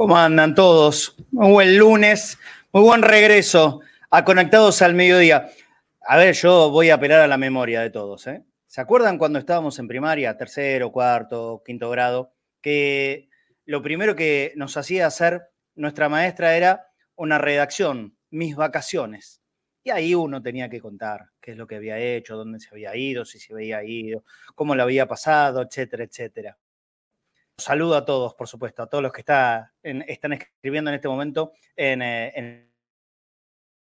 ¿Cómo andan todos? Muy buen lunes, muy buen regreso a Conectados al Mediodía. A ver, yo voy a apelar a la memoria de todos. ¿eh? ¿Se acuerdan cuando estábamos en primaria, tercero, cuarto, quinto grado? Que lo primero que nos hacía hacer nuestra maestra era una redacción, mis vacaciones. Y ahí uno tenía que contar qué es lo que había hecho, dónde se había ido, si se había ido, cómo lo había pasado, etcétera, etcétera. Saludo a todos, por supuesto, a todos los que está están escribiendo en este momento en, eh, en,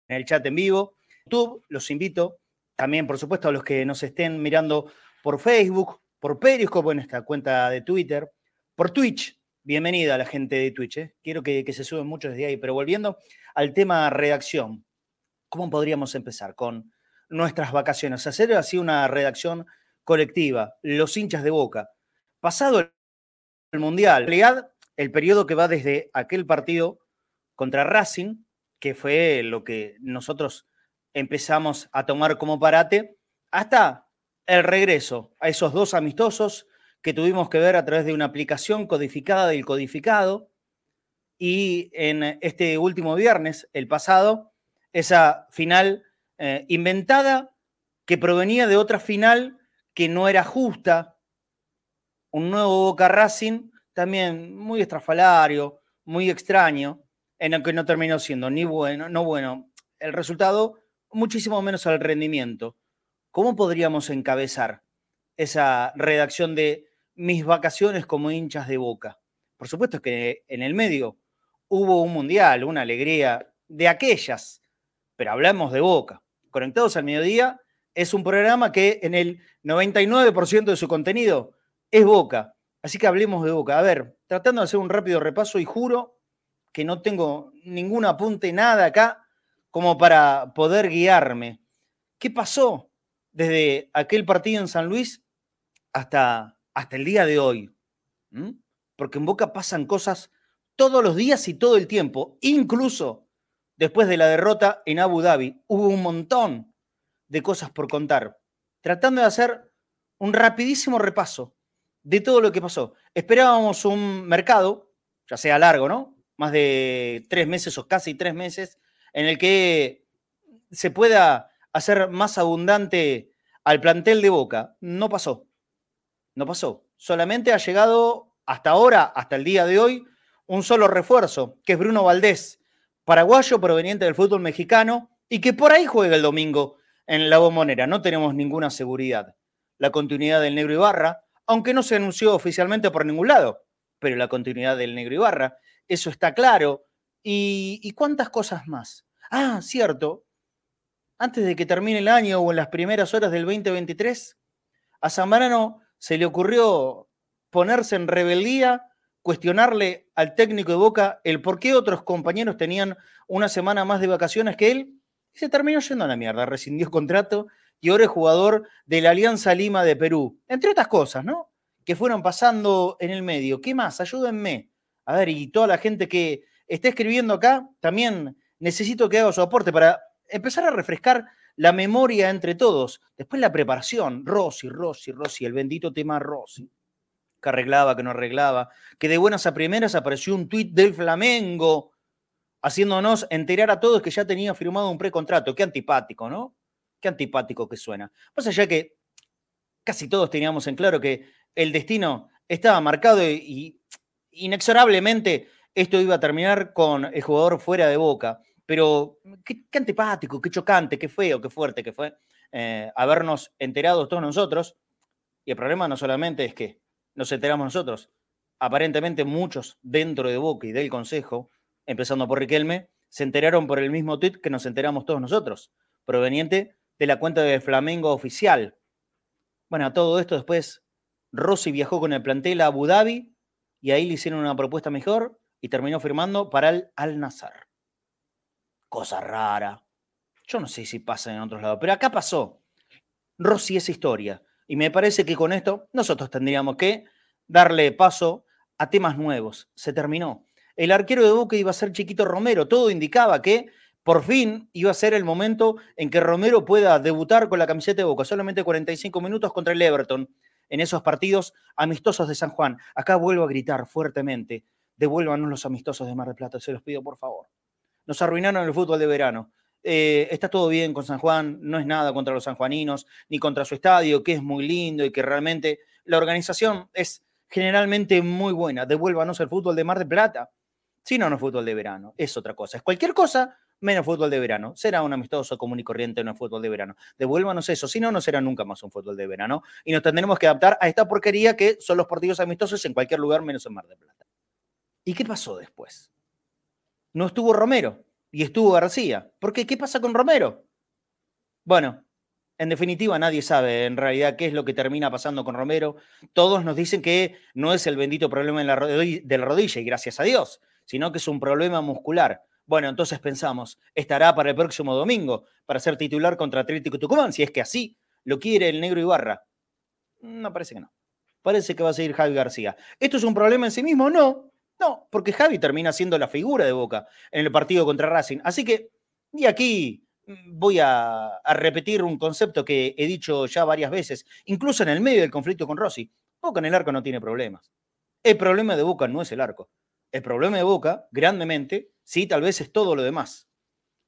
el chat en vivo. YouTube, los invito también, por supuesto, a los que nos estén mirando por Facebook, por Periscope, en esta cuenta de Twitter, por Twitch. Bienvenida a la gente de Twitch. ¿eh? Quiero que, que se suben muchos desde ahí. Pero volviendo al tema redacción, ¿cómo podríamos empezar con nuestras vacaciones? Hacer así una redacción colectiva, los hinchas de boca. Pasado el el Mundial. En realidad, el periodo que va desde aquel partido contra Racing, que fue lo que nosotros empezamos a tomar como parate, hasta el regreso a esos dos amistosos que tuvimos que ver a través de una aplicación codificada del codificado. Y en este último viernes, el pasado, esa final eh, inventada que provenía de otra final que no era justa, un nuevo Boca Racing, también muy estrafalario, muy extraño, en el que no terminó siendo ni bueno, no bueno. El resultado, muchísimo menos al rendimiento. ¿Cómo podríamos encabezar esa redacción de mis vacaciones como hinchas de boca? Por supuesto que en el medio hubo un mundial, una alegría de aquellas, pero hablamos de boca. Conectados al mediodía es un programa que en el 99% de su contenido es Boca. Así que hablemos de Boca. A ver, tratando de hacer un rápido repaso y juro que no tengo ningún apunte, nada acá, como para poder guiarme. ¿Qué pasó desde aquel partido en San Luis hasta, hasta el día de hoy? ¿Mm? Porque en Boca pasan cosas todos los días y todo el tiempo, incluso después de la derrota en Abu Dhabi. Hubo un montón de cosas por contar. Tratando de hacer un rapidísimo repaso de todo lo que pasó. Esperábamos un mercado, ya sea largo, ¿no? Más de tres meses o casi tres meses, en el que se pueda hacer más abundante al plantel de Boca. No pasó. No pasó. Solamente ha llegado hasta ahora, hasta el día de hoy, un solo refuerzo, que es Bruno Valdés, paraguayo proveniente del fútbol mexicano y que por ahí juega el domingo en la bombonera. No tenemos ninguna seguridad. La continuidad del negro Ibarra, aunque no se anunció oficialmente por ningún lado, pero la continuidad del Negro Ibarra, eso está claro. ¿Y, cuántas cosas más? Ah, cierto, antes de que termine el año o en las primeras horas del 2023, a Zambrano se le ocurrió ponerse en rebeldía, cuestionarle al técnico de Boca el por qué otros compañeros tenían una semana más de vacaciones que él, y se terminó yendo a la mierda, rescindió contrato y ahora es jugador de la Alianza Lima de Perú. Entre otras cosas, ¿no? Que fueron pasando en el medio. ¿Qué más? Ayúdenme. A ver, y toda la gente que está escribiendo acá, también necesito que haga su aporte para empezar a refrescar la memoria entre todos. Después la preparación. Rossi, Rossi, Rossi, el bendito tema Rossi. Que arreglaba, que no arreglaba. Que de buenas a primeras apareció un tuit del Flamengo haciéndonos enterar a todos que ya tenía firmado un precontrato. Qué antipático, ¿no? Qué antipático que suena. Más allá que casi todos teníamos en claro que el destino estaba marcado y, inexorablemente esto iba a terminar con el jugador fuera de boca. Pero qué, antipático, qué chocante, qué feo, qué fuerte que fue eh, habernos enterado todos nosotros. Y el problema no solamente es que nos enteramos nosotros, aparentemente muchos dentro de Boca y del Consejo empezando por Riquelme, se enteraron por el mismo tweet que nos enteramos todos nosotros, proveniente de la cuenta de Flamengo oficial. Bueno, a todo esto después Rossi viajó con el plantel a Abu Dhabi y ahí le hicieron una propuesta mejor y terminó firmando para el Al Nazar. Cosa rara. Yo no sé si pasa en otros lados, pero acá pasó. Rossi es historia. Y me parece que con esto nosotros tendríamos que darle paso a temas nuevos. Se terminó. El arquero de Boca iba a ser Chiquito Romero. Todo indicaba que por fin iba a ser el momento en que Romero pueda debutar con la camiseta de Boca. Solamente 45 minutos contra el Everton en esos partidos amistosos de San Juan. Acá vuelvo a gritar fuertemente. Devuélvanos los amistosos de Mar del Plata, se los pido por favor. Nos arruinaron el fútbol de verano. Eh, está todo bien con San Juan, no es nada contra los sanjuaninos, ni contra su estadio, que es muy lindo y que realmente la organización es generalmente muy buena. Devuélvanos el fútbol de Mar del Plata. Si no, no es fútbol de verano, es otra cosa. Es cualquier cosa menos fútbol de verano. Será un amistoso común y corriente, no es fútbol de verano. Devuélvanos eso, si no, no será nunca más un fútbol de verano. Y nos tendremos que adaptar a esta porquería que son los partidos amistosos en cualquier lugar menos en Mar del Plata. ¿Y qué pasó después? No estuvo Romero y estuvo García. ¿Por qué? ¿Qué pasa con Romero? Bueno, en definitiva, nadie sabe en realidad qué es lo que termina pasando con Romero. Todos nos dicen que no es el bendito problema de la rodilla, y gracias a Dios, sino que es un problema muscular. Bueno, entonces pensamos, estará para el próximo domingo para ser titular contra Atlético Tucumán, si es que así lo quiere el negro Ibarra. No, parece que no. Parece que va a seguir Javi García. ¿Esto es un problema en sí mismo? No, no, porque Javi termina siendo la figura de Boca en el partido contra Racing. Así que, y aquí mm, voy a, a, repetir un concepto que he dicho ya varias veces, incluso en el medio del conflicto con Rossi. Boca en el arco no tiene problemas. El problema de Boca no es el arco. El problema de Boca, grandemente, sí, tal vez es todo lo demás.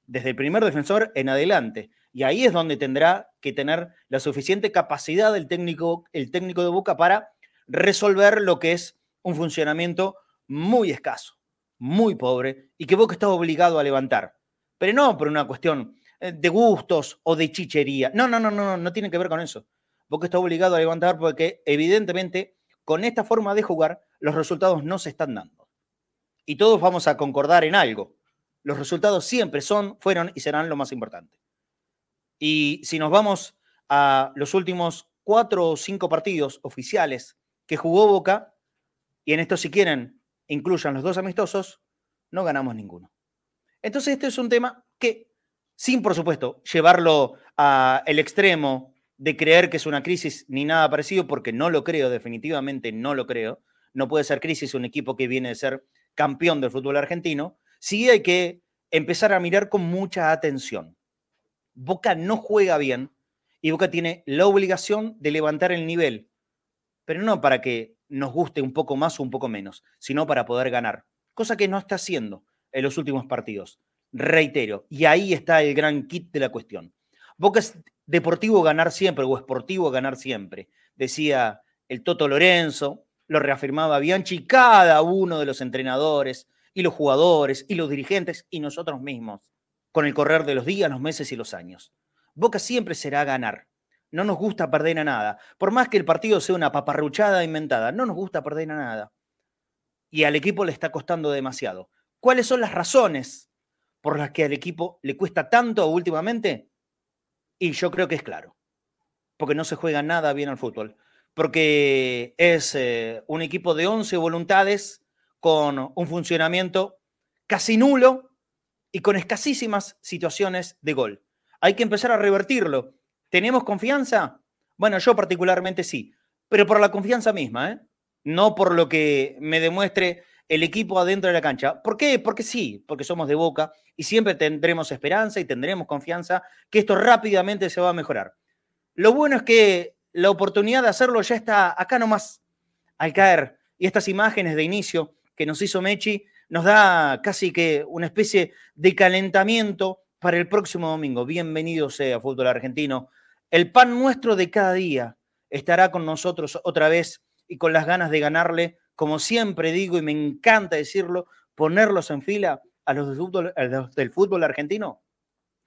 Desde el primer defensor en adelante. Y ahí es donde tendrá que tener la suficiente capacidad el técnico, el técnico de Boca para resolver lo que es un funcionamiento muy escaso, muy pobre y que Boca está obligado a levantar. Pero no por una cuestión eh, de gustos o de chichería. No, no, no, no, no tiene que ver con eso. Boca está obligado a levantar porque evidentemente con esta forma de jugar los resultados no se están dando. Y todos vamos a concordar en algo. Los resultados siempre son, fueron y serán lo más importante. Y si nos vamos a los últimos cuatro o cinco partidos oficiales que jugó Boca, y en esto si quieren incluyan los dos amistosos, no ganamos ninguno. Entonces, este es un tema que, sin por supuesto llevarlo al extremo de creer que es una crisis ni nada parecido, porque no lo creo, definitivamente no lo creo. No puede ser crisis un equipo que viene de ser campeón del fútbol argentino. Sí hay que empezar a mirar con mucha atención. Boca no juega bien y Boca tiene la obligación de levantar el nivel, pero no para que nos guste un poco más o un poco menos, sino para poder ganar, cosa que no está haciendo en los últimos partidos. Reitero, y ahí está el gran kit de la cuestión. Boca es deportivo ganar siempre o esportivo ganar siempre, decía el Toto Lorenzo, lo reafirmaba Bianchi, cada uno de los entrenadores y los jugadores y los dirigentes y nosotros mismos, con el correr de los días, los meses y los años. Boca siempre será ganar. No nos gusta perder a nada. Por más que el partido sea una paparruchada inventada, no nos gusta perder a nada. Y al equipo le está costando demasiado. ¿Cuáles son las razones por las que al equipo le cuesta tanto últimamente? Y yo creo que es claro. Porque no se juega nada bien al fútbol. Porque es eh, un equipo de 11 voluntades con un funcionamiento casi nulo y con escasísimas situaciones de gol. Hay que empezar a revertirlo ¿Tenemos confianza? Bueno, yo particularmente sí, pero por la confianza misma, ¿eh? no por lo que me demuestre el equipo adentro de la cancha. ¿Por qué? Porque sí, porque somos de boca y siempre tendremos esperanza y tendremos confianza que esto rápidamente se va a mejorar. Lo bueno es que la oportunidad de hacerlo ya está acá nomás, al caer. Y estas imágenes de inicio que nos hizo Mechi nos da casi que una especie de calentamiento para el próximo domingo. Bienvenido sea Fútbol Argentino el pan nuestro de cada día estará con nosotros otra vez y con las ganas de ganarle, como siempre digo y me encanta decirlo, ponerlos en fila a los, del fútbol, argentino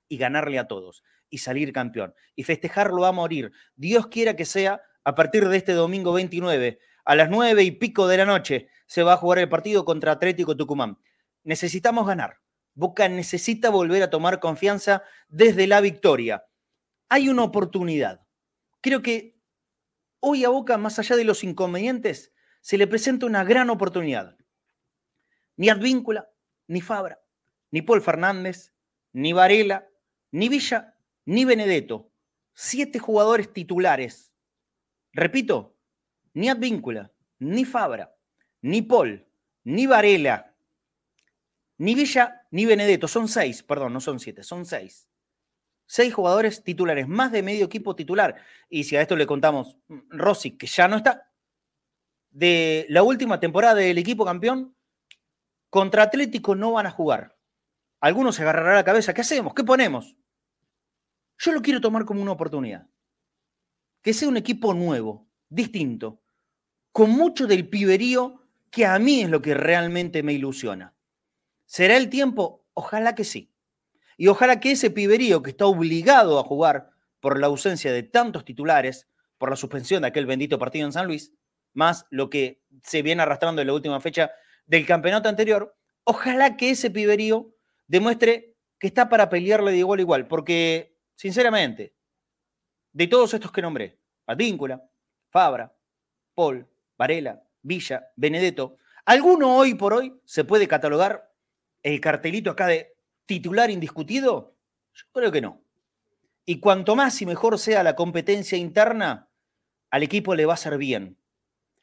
y ganarle a todos y salir campeón y festejarlo a morir. Dios quiera que sea a partir de este domingo 29 a las nueve y pico de la noche se va a jugar el partido contra Atlético Tucumán. necesitamos ganar. Boca necesita volver a tomar confianza desde la victoria. Hay una oportunidad. Creo que hoy a Boca, más allá de los inconvenientes, se le presenta una gran oportunidad. Ni Advíncula, ni Fabra, ni Paul Fernández, ni Varela, ni Villa, ni Benedetto. Siete jugadores titulares. Repito, ni Advíncula, ni Fabra, ni Paul, ni Varela, ni Villa, ni Benedetto. Son seis, perdón, no son siete, son seis. Seis jugadores titulares, más de medio equipo titular. Y si a esto le contamos mm, Rossi, que ya no está, de la última temporada del equipo campeón, contra Atlético no van a jugar. Algunos se agarrarán la cabeza. ¿Qué hacemos? ¿Qué ponemos? Yo lo quiero tomar como una oportunidad. Que sea un equipo nuevo, distinto, con mucho del piberío que a mí es lo que realmente me ilusiona. ¿Será el tiempo? Ojalá que sí. Y ojalá que ese piberío que está obligado a jugar por la ausencia de tantos titulares, por la suspensión de aquel bendito partido en San Luis, más lo que se viene arrastrando en la última fecha del campeonato anterior, ojalá que ese piberío demuestre que está para pelearle de igual a igual, porque, sinceramente, de todos estos que nombré, Patíncula, Fabra, Paul, Varela, Villa, Benedetto, ¿alguno hoy por hoy se puede catalogar el cartelito acá de titular indiscutido? Yo creo que no. Y cuanto más y mejor sea la competencia interna, al equipo le va a hacer bien.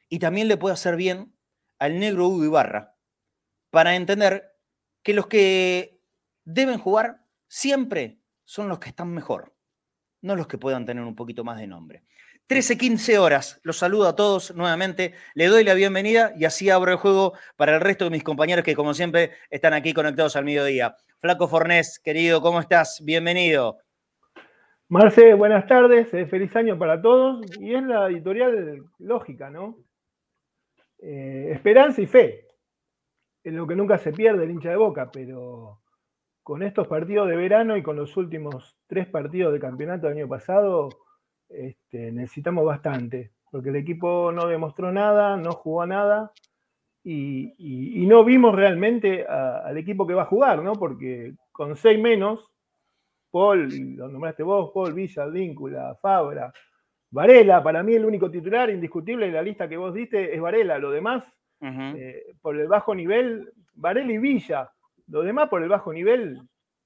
Y también le puede hacer bien al negro Hugo Ibarra para entender que los que deben jugar siempre son los que están mejor, no los que puedan tener un poquito más de nombre. 13, 15 horas. Los saludo a todos nuevamente. Le doy la bienvenida y así abro el juego para el resto de mis compañeros que, como siempre, están aquí conectados al mediodía. Flaco Fornés, querido, ¿cómo estás? Bienvenido. Marce, buenas tardes. Eh, feliz año para todos. Y es la editorial lógica, ¿no? Eh, esperanza y fe. Es lo que nunca se pierde el hincha de boca, pero con estos partidos de verano y con los últimos tres partidos de campeonato del año pasado este, necesitamos bastante, porque el equipo no demostró nada, no jugó nada y, no vimos realmente al equipo que va a jugar, ¿no? Porque con seis menos, Paul, lo nombraste vos, Paul, Villa, Víncula, Fabra, Varela, para mí el único titular indiscutible de la lista que vos diste es Varela, lo demás, eh, por el bajo nivel, Varela y Villa, lo demás por el bajo nivel,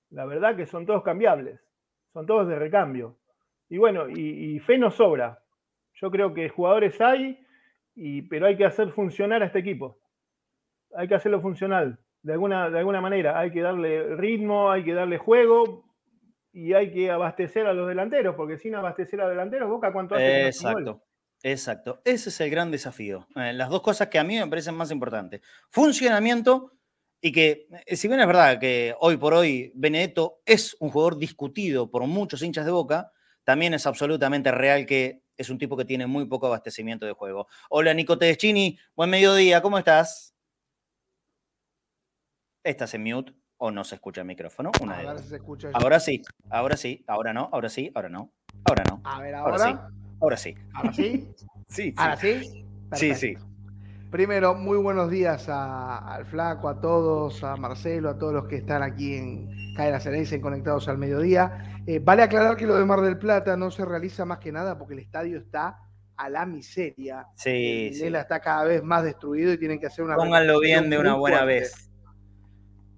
la verdad que son todos cambiables, son todos de recambio. Y bueno, y, fe no sobra. Yo creo que jugadores hay, y, pero hay que hacer funcionar a este equipo. Hay que hacerlo funcional, de alguna, de alguna manera. Hay que darle ritmo, hay que darle juego y hay que abastecer a los delanteros, porque sin abastecer a los delanteros, Boca cuánto hace. Exacto. Exacto, ese es el gran desafío. Eh, las dos cosas que a mí me parecen más importantes. Funcionamiento y que, eh, si bien es verdad que hoy por hoy Benedetto es un jugador discutido por muchos hinchas de Boca, también es absolutamente real que es un tipo que tiene muy poco abastecimiento de juego. Hola, Nico Tedeschini, buen mediodía, ¿cómo estás? ¿Estás en mute o no se escucha el micrófono? ahora, se escucha ahora sí, ahora sí, ahora no, ahora sí, ahora no, ahora no. A ver, ahora. sí, ahora sí. ¿Ahora sí? sí, sí. ¿Ahora sí? Sí, sí. Primero, muy buenos días al Flaco, a todos, a Marcelo, a todos los que están aquí en Cadena Ceneice, Conectados al Mediodía. Eh, vale aclarar que lo de Mar del Plata no se realiza más que nada porque el estadio está a la miseria. Sí, Él está cada vez más destruido y tienen que hacer una. Pónganlo bien de una buena vez.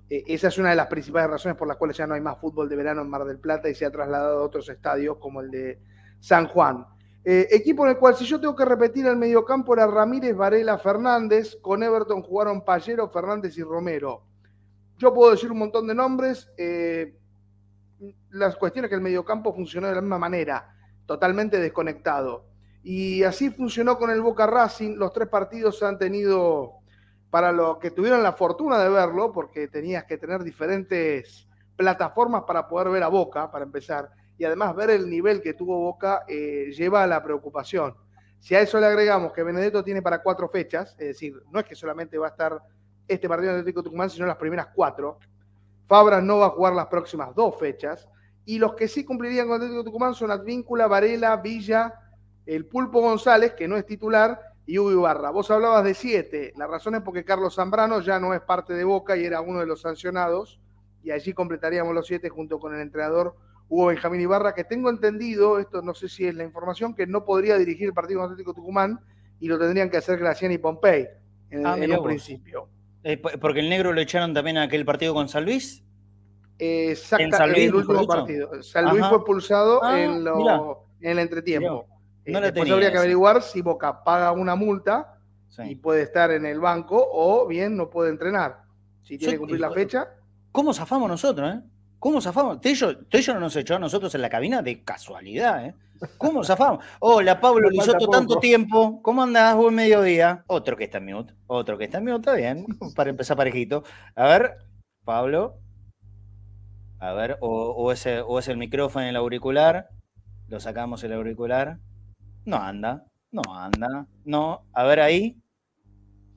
Eh, esa es una de las principales razones por las cuales ya no hay más fútbol de verano en Mar del Plata y se ha trasladado a otros estadios como el de San Juan. Eh, equipo en el cual, si yo tengo que repetir el mediocampo, era Ramírez, Varela, Fernández. Con Everton jugaron Pallero, Fernández y Romero. Yo puedo decir un montón de nombres. Eh, las cuestiones que el mediocampo funcionó de la misma manera, totalmente desconectado. Y así funcionó con el Boca Racing. Los tres partidos se han tenido, para los que tuvieron la fortuna de verlo, porque tenías que tener diferentes plataformas para poder ver a Boca, para empezar y además ver el nivel que tuvo Boca eh, lleva a la preocupación. Si a eso le agregamos que Benedetto tiene para cuatro fechas, es decir, no es que solamente va a estar este partido de Atlético Tucumán, sino las primeras cuatro. Fabra no va a jugar las próximas dos fechas. Y los que sí cumplirían con Atlético Tucumán son Advíncula, Varela, Villa, el Pulpo González, que no es titular, y Hugo Ibarra. Vos hablabas de siete. La razón es porque Carlos Zambrano ya no es parte de Boca y era uno de los sancionados. Y allí completaríamos los siete junto con el entrenador Hugo Benjamín Ibarra, que tengo entendido, esto no sé si es la información, que no podría dirigir el partido Atlético Tucumán y lo tendrían que hacer Gracián y Pompey en, Ah, en un vos. principio. Eh, po- porque el negro lo echaron también a aquel partido con San Luis. Exacta, En San en, el último partido. San Luis Ajá. fue expulsado Ah, en, lo- mirá. en el entretiempo. Eh, No después habría que averiguar si Boca paga una multa Sí. y puede estar en el banco o bien no puede entrenar. Si tiene que cumplir la fecha, ¿Cómo zafamos nosotros, eh? ¿Cómo zafamos? Tello, Tello no nos echó a nosotros en la cabina de casualidad, ¿eh? ¿Cómo zafamos? Hola, Pablo Risotto, tanto tiempo. ¿Cómo andás? Buen mediodía. Otro que está en mute. Otro que está en mute, está bien. Para empezar parejito. A ver, Pablo. A ver, o, o es el, o es el micrófono en el auricular. Lo sacamos el auricular. No anda, no anda. No, a ver ahí.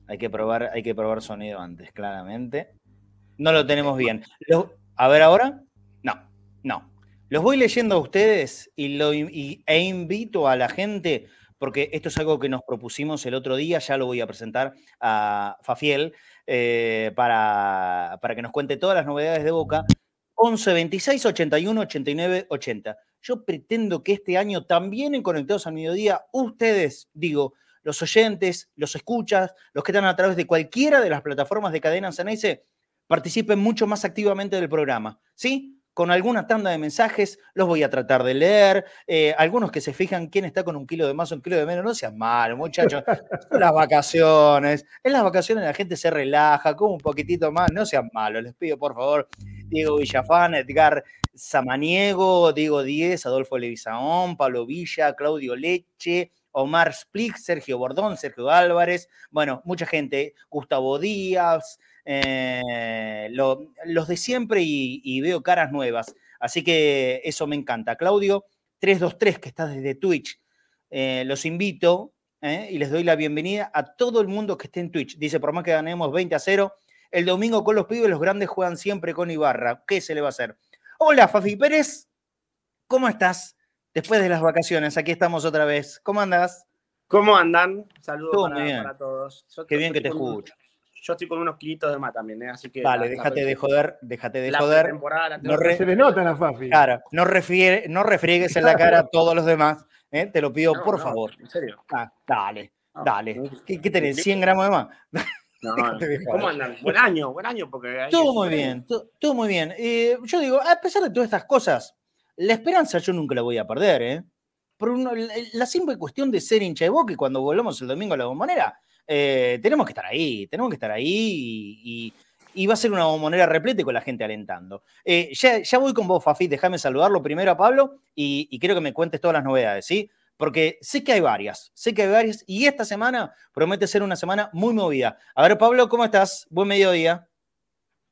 Hay que probar, hay que probar sonido antes, claramente. No lo tenemos bien. Lo- a ver ahora. No, no. Los voy leyendo a ustedes y, lo, e invito a la gente, porque esto es algo que nos propusimos el otro día, ya lo voy a presentar a Fafiel, eh, para, para que nos cuente todas las novedades de Boca. 11 26 81 89 80. Yo pretendo que este año también en Conectados al Mediodía, ustedes, digo, los oyentes, los escuchas, los que están a través de cualquiera de las plataformas de cadena Ceneice, participen mucho más activamente del programa, ¿sí? Con alguna tanda de mensajes, los voy a tratar de leer. eh, algunos que se fijan quién está con un kilo de más o un kilo de menos, no sean malos, muchachos. Son las vacaciones. En las vacaciones la gente se relaja, come un poquitito más, no sean malos. Les pido, por favor, Diego Villafán, Edgar Samaniego, Diego Díez, Adolfo Levizaón, Pablo Villa, Claudio Leche, Omar Splick, Sergio Bordón, Sergio Álvarez, bueno, mucha gente, Gustavo Díaz, eh, lo- los de siempre y, y veo caras nuevas. Así que eso me encanta. Claudio 323, que está desde Twitch, eh, los invito eh, y les doy la bienvenida a todo el mundo que esté en Twitch. Dice, por más que ganemos 20 a 0, el domingo con los pibes los grandes juegan siempre con Ibarra. ¿Qué se le va a hacer? Hola, Fafi Pérez. ¿Cómo estás? Después de las vacaciones, aquí estamos otra vez. ¿Cómo andas? ¿Cómo andan? Saludos para, todos. Yo Qué bien que te escucho. Yo estoy con unos kilitos de más también, ¿eh? así que. Dale, la- la déjate de joder, déjate de la joder. la No Se le nota a Fafi. Claro, no, refrie- no refriegues en la cara a todos los demás. ¿eh? Te lo pido, No, por no, favor. En serio. Ah, dale, No, dale. no, ¿Qué, qué tenés? ¿100 gramos de más? ¿Cómo andan? Buen año, buen año, porque. Todo muy bien, to- todo muy bien. Eh, yo digo, a pesar de todas estas cosas, la esperanza yo nunca la voy a perder, ¿eh? Por la, la simple cuestión de ser hincha de Boca y cuando volvamos el domingo a la bombonera, eh, tenemos que estar ahí, tenemos que estar ahí y, y- y va a ser una bombonera repleta y con la gente alentando. Eh, ya, ya voy con vos, Fafi, déjame saludarlo primero a Pablo y, y quiero que me cuentes todas las novedades, ¿sí? Porque sé que hay varias, sé que hay varias y esta semana promete ser una semana muy movida. A ver, Pablo, ¿cómo estás? Buen mediodía.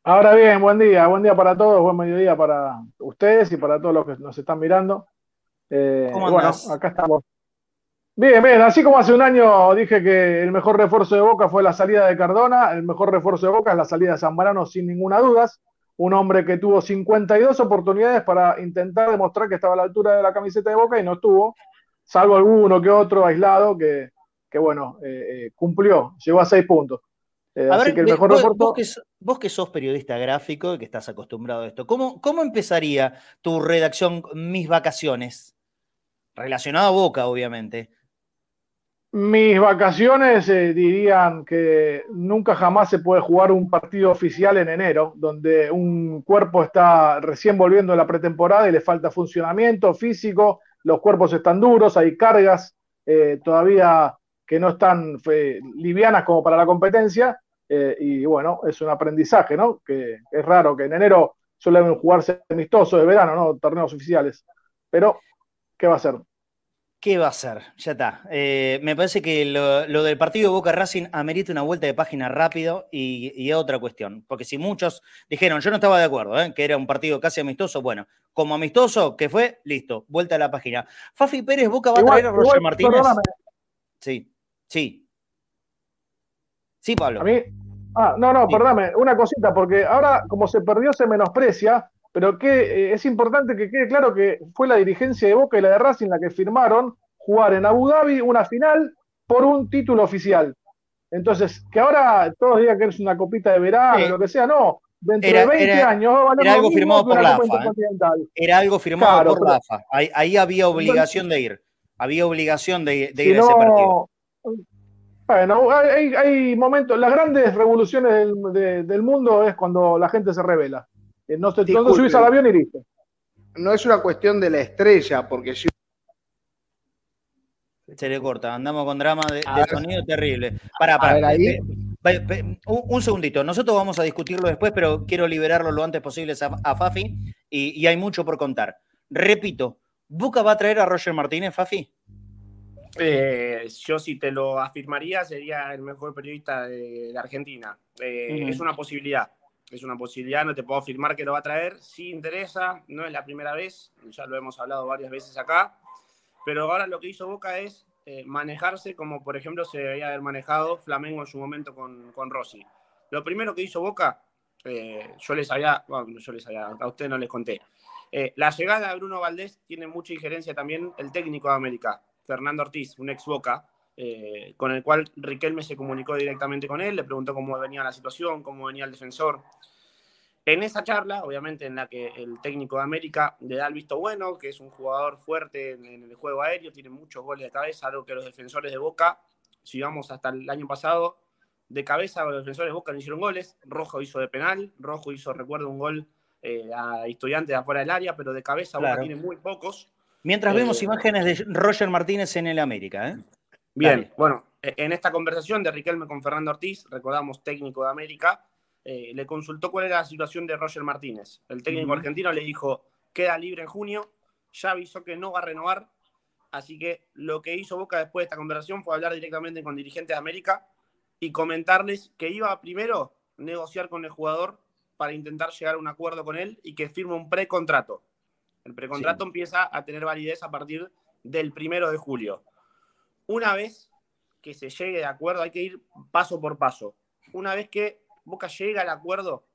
Ahora bien, buen día, buen día para todos, buen mediodía para ustedes y para todos los que nos están mirando. Eh, ¿Cómo bueno, acá estamos. Bien, bien, así como hace un año dije que el mejor refuerzo de Boca fue la salida de Cardona, el mejor refuerzo de Boca es la salida de Zambrano sin ninguna duda. Un hombre que tuvo 52 oportunidades para intentar demostrar que estaba a la altura de la camiseta de Boca y no estuvo, salvo alguno que otro aislado que, que bueno, eh, eh, cumplió, llegó a seis puntos. Eh, A así ver, que el mejor vos, refuerzo. vos que, so- vos que sos periodista gráfico y que estás acostumbrado a esto, ¿cómo, cómo empezaría tu redacción Mis Vacaciones? Relacionado a Boca, obviamente. Mis vacaciones eh, dirían que nunca jamás se puede jugar un partido oficial en enero, donde un cuerpo está recién volviendo de la pretemporada y le falta funcionamiento físico, los cuerpos están duros, hay cargas eh, todavía que no están fe- livianas como para la competencia, eh, y bueno, es un aprendizaje, ¿no? Que es raro que en enero suelen jugarse amistosos de verano, ¿no? Torneos oficiales. Pero, ¿qué va a ser? ¿Qué va a hacer? Ya está. Eh, me parece que lo, lo del partido Boca Racing amerita una vuelta de página rápido y, y otra cuestión. Porque si muchos dijeron, yo no estaba de acuerdo, ¿eh? que era un partido casi amistoso, bueno, como amistoso, que fue? Listo, vuelta a la página. Fafi Pérez, Boca va a traer a Roger igual, Martínez. perdóname, Sí, sí. Sí, Pablo. A mí, ah, no, no, Sí. perdóname, una cosita, porque ahora como se perdió se menosprecia, pero que eh, es importante que quede claro que fue la dirigencia de Boca y la de Racing la que firmaron jugar en Abu Dhabi una final por un título oficial. Entonces, que ahora todos digan que es una copita de verano, Sí. lo que sea, no. Dentro Era- de 20 era- años va a valer era algo firmado por la AFA, ¿eh? Era algo firmado Claro, por pero- la AFA. Ahí, ahí había obligación de ir. Había obligación de, de Si ir a ese partido. no, bueno, hay, hay momentos, las grandes revoluciones del, de- del mundo es cuando la gente se revela. Eh, No te, no te subís al avión y listo. No es una cuestión de la estrella, porque si Se le corta, andamos con drama de, A de ver. sonido terrible. Para, A para. ver, ahí. un, un segundito, nosotros vamos a discutirlo después, pero quiero liberarlo lo antes posible a, a Fafi y, y hay mucho por contar. Repito, ¿Boca va a traer a Roger Martínez, Fafi? Eh, yo si te lo afirmaría sería el mejor periodista de, de Argentina. Eh. Es una posibilidad. Es una posibilidad, no te puedo afirmar que lo va a traer. Sí interesa, no es la primera vez, ya lo hemos hablado varias veces acá. Pero ahora lo que hizo Boca es eh, manejarse como, por ejemplo, se debería haber manejado Flamengo en su momento con, con Rossi. Lo primero que hizo Boca, eh, yo les había, bueno, yo les había, a ustedes no les conté. Eh, la llegada de Bruno Valdés tiene mucha injerencia también el técnico de América, Fernando Ortiz, un ex Boca, eh, con el cual Riquelme se comunicó directamente con él, le preguntó cómo venía la situación, cómo venía el defensor. En esa charla, obviamente, en la que el técnico de América le da el visto bueno, que es un jugador fuerte en, en el juego aéreo, tiene muchos goles de cabeza, algo que los defensores de Boca, si vamos hasta el año pasado, de cabeza los defensores de Boca no hicieron goles, Rojo hizo de penal, Rojo hizo, recuerdo, un gol eh, a estudiantes de afuera del área, pero de cabeza Claro. Boca tiene muy pocos. Mientras Eh, vemos imágenes de Roger Martínez en el América, ¿eh? Bien, Dale. bueno, e- en esta conversación de Riquelme con Fernando Ortiz, recordamos técnico de América, eh, le consultó cuál era la situación de Roger Martínez. El técnico argentino le dijo, queda libre en junio, ya avisó que no va a renovar, así que lo que hizo Boca después de esta conversación fue hablar directamente con dirigentes de América y comentarles que iba a primero negociar con el jugador para intentar llegar a un acuerdo con él y que firme un precontrato. El precontrato empieza a tener validez a partir del primero de julio. Una vez que se llegue de acuerdo, hay que ir paso por paso. Una vez que Boca llega al acuerdo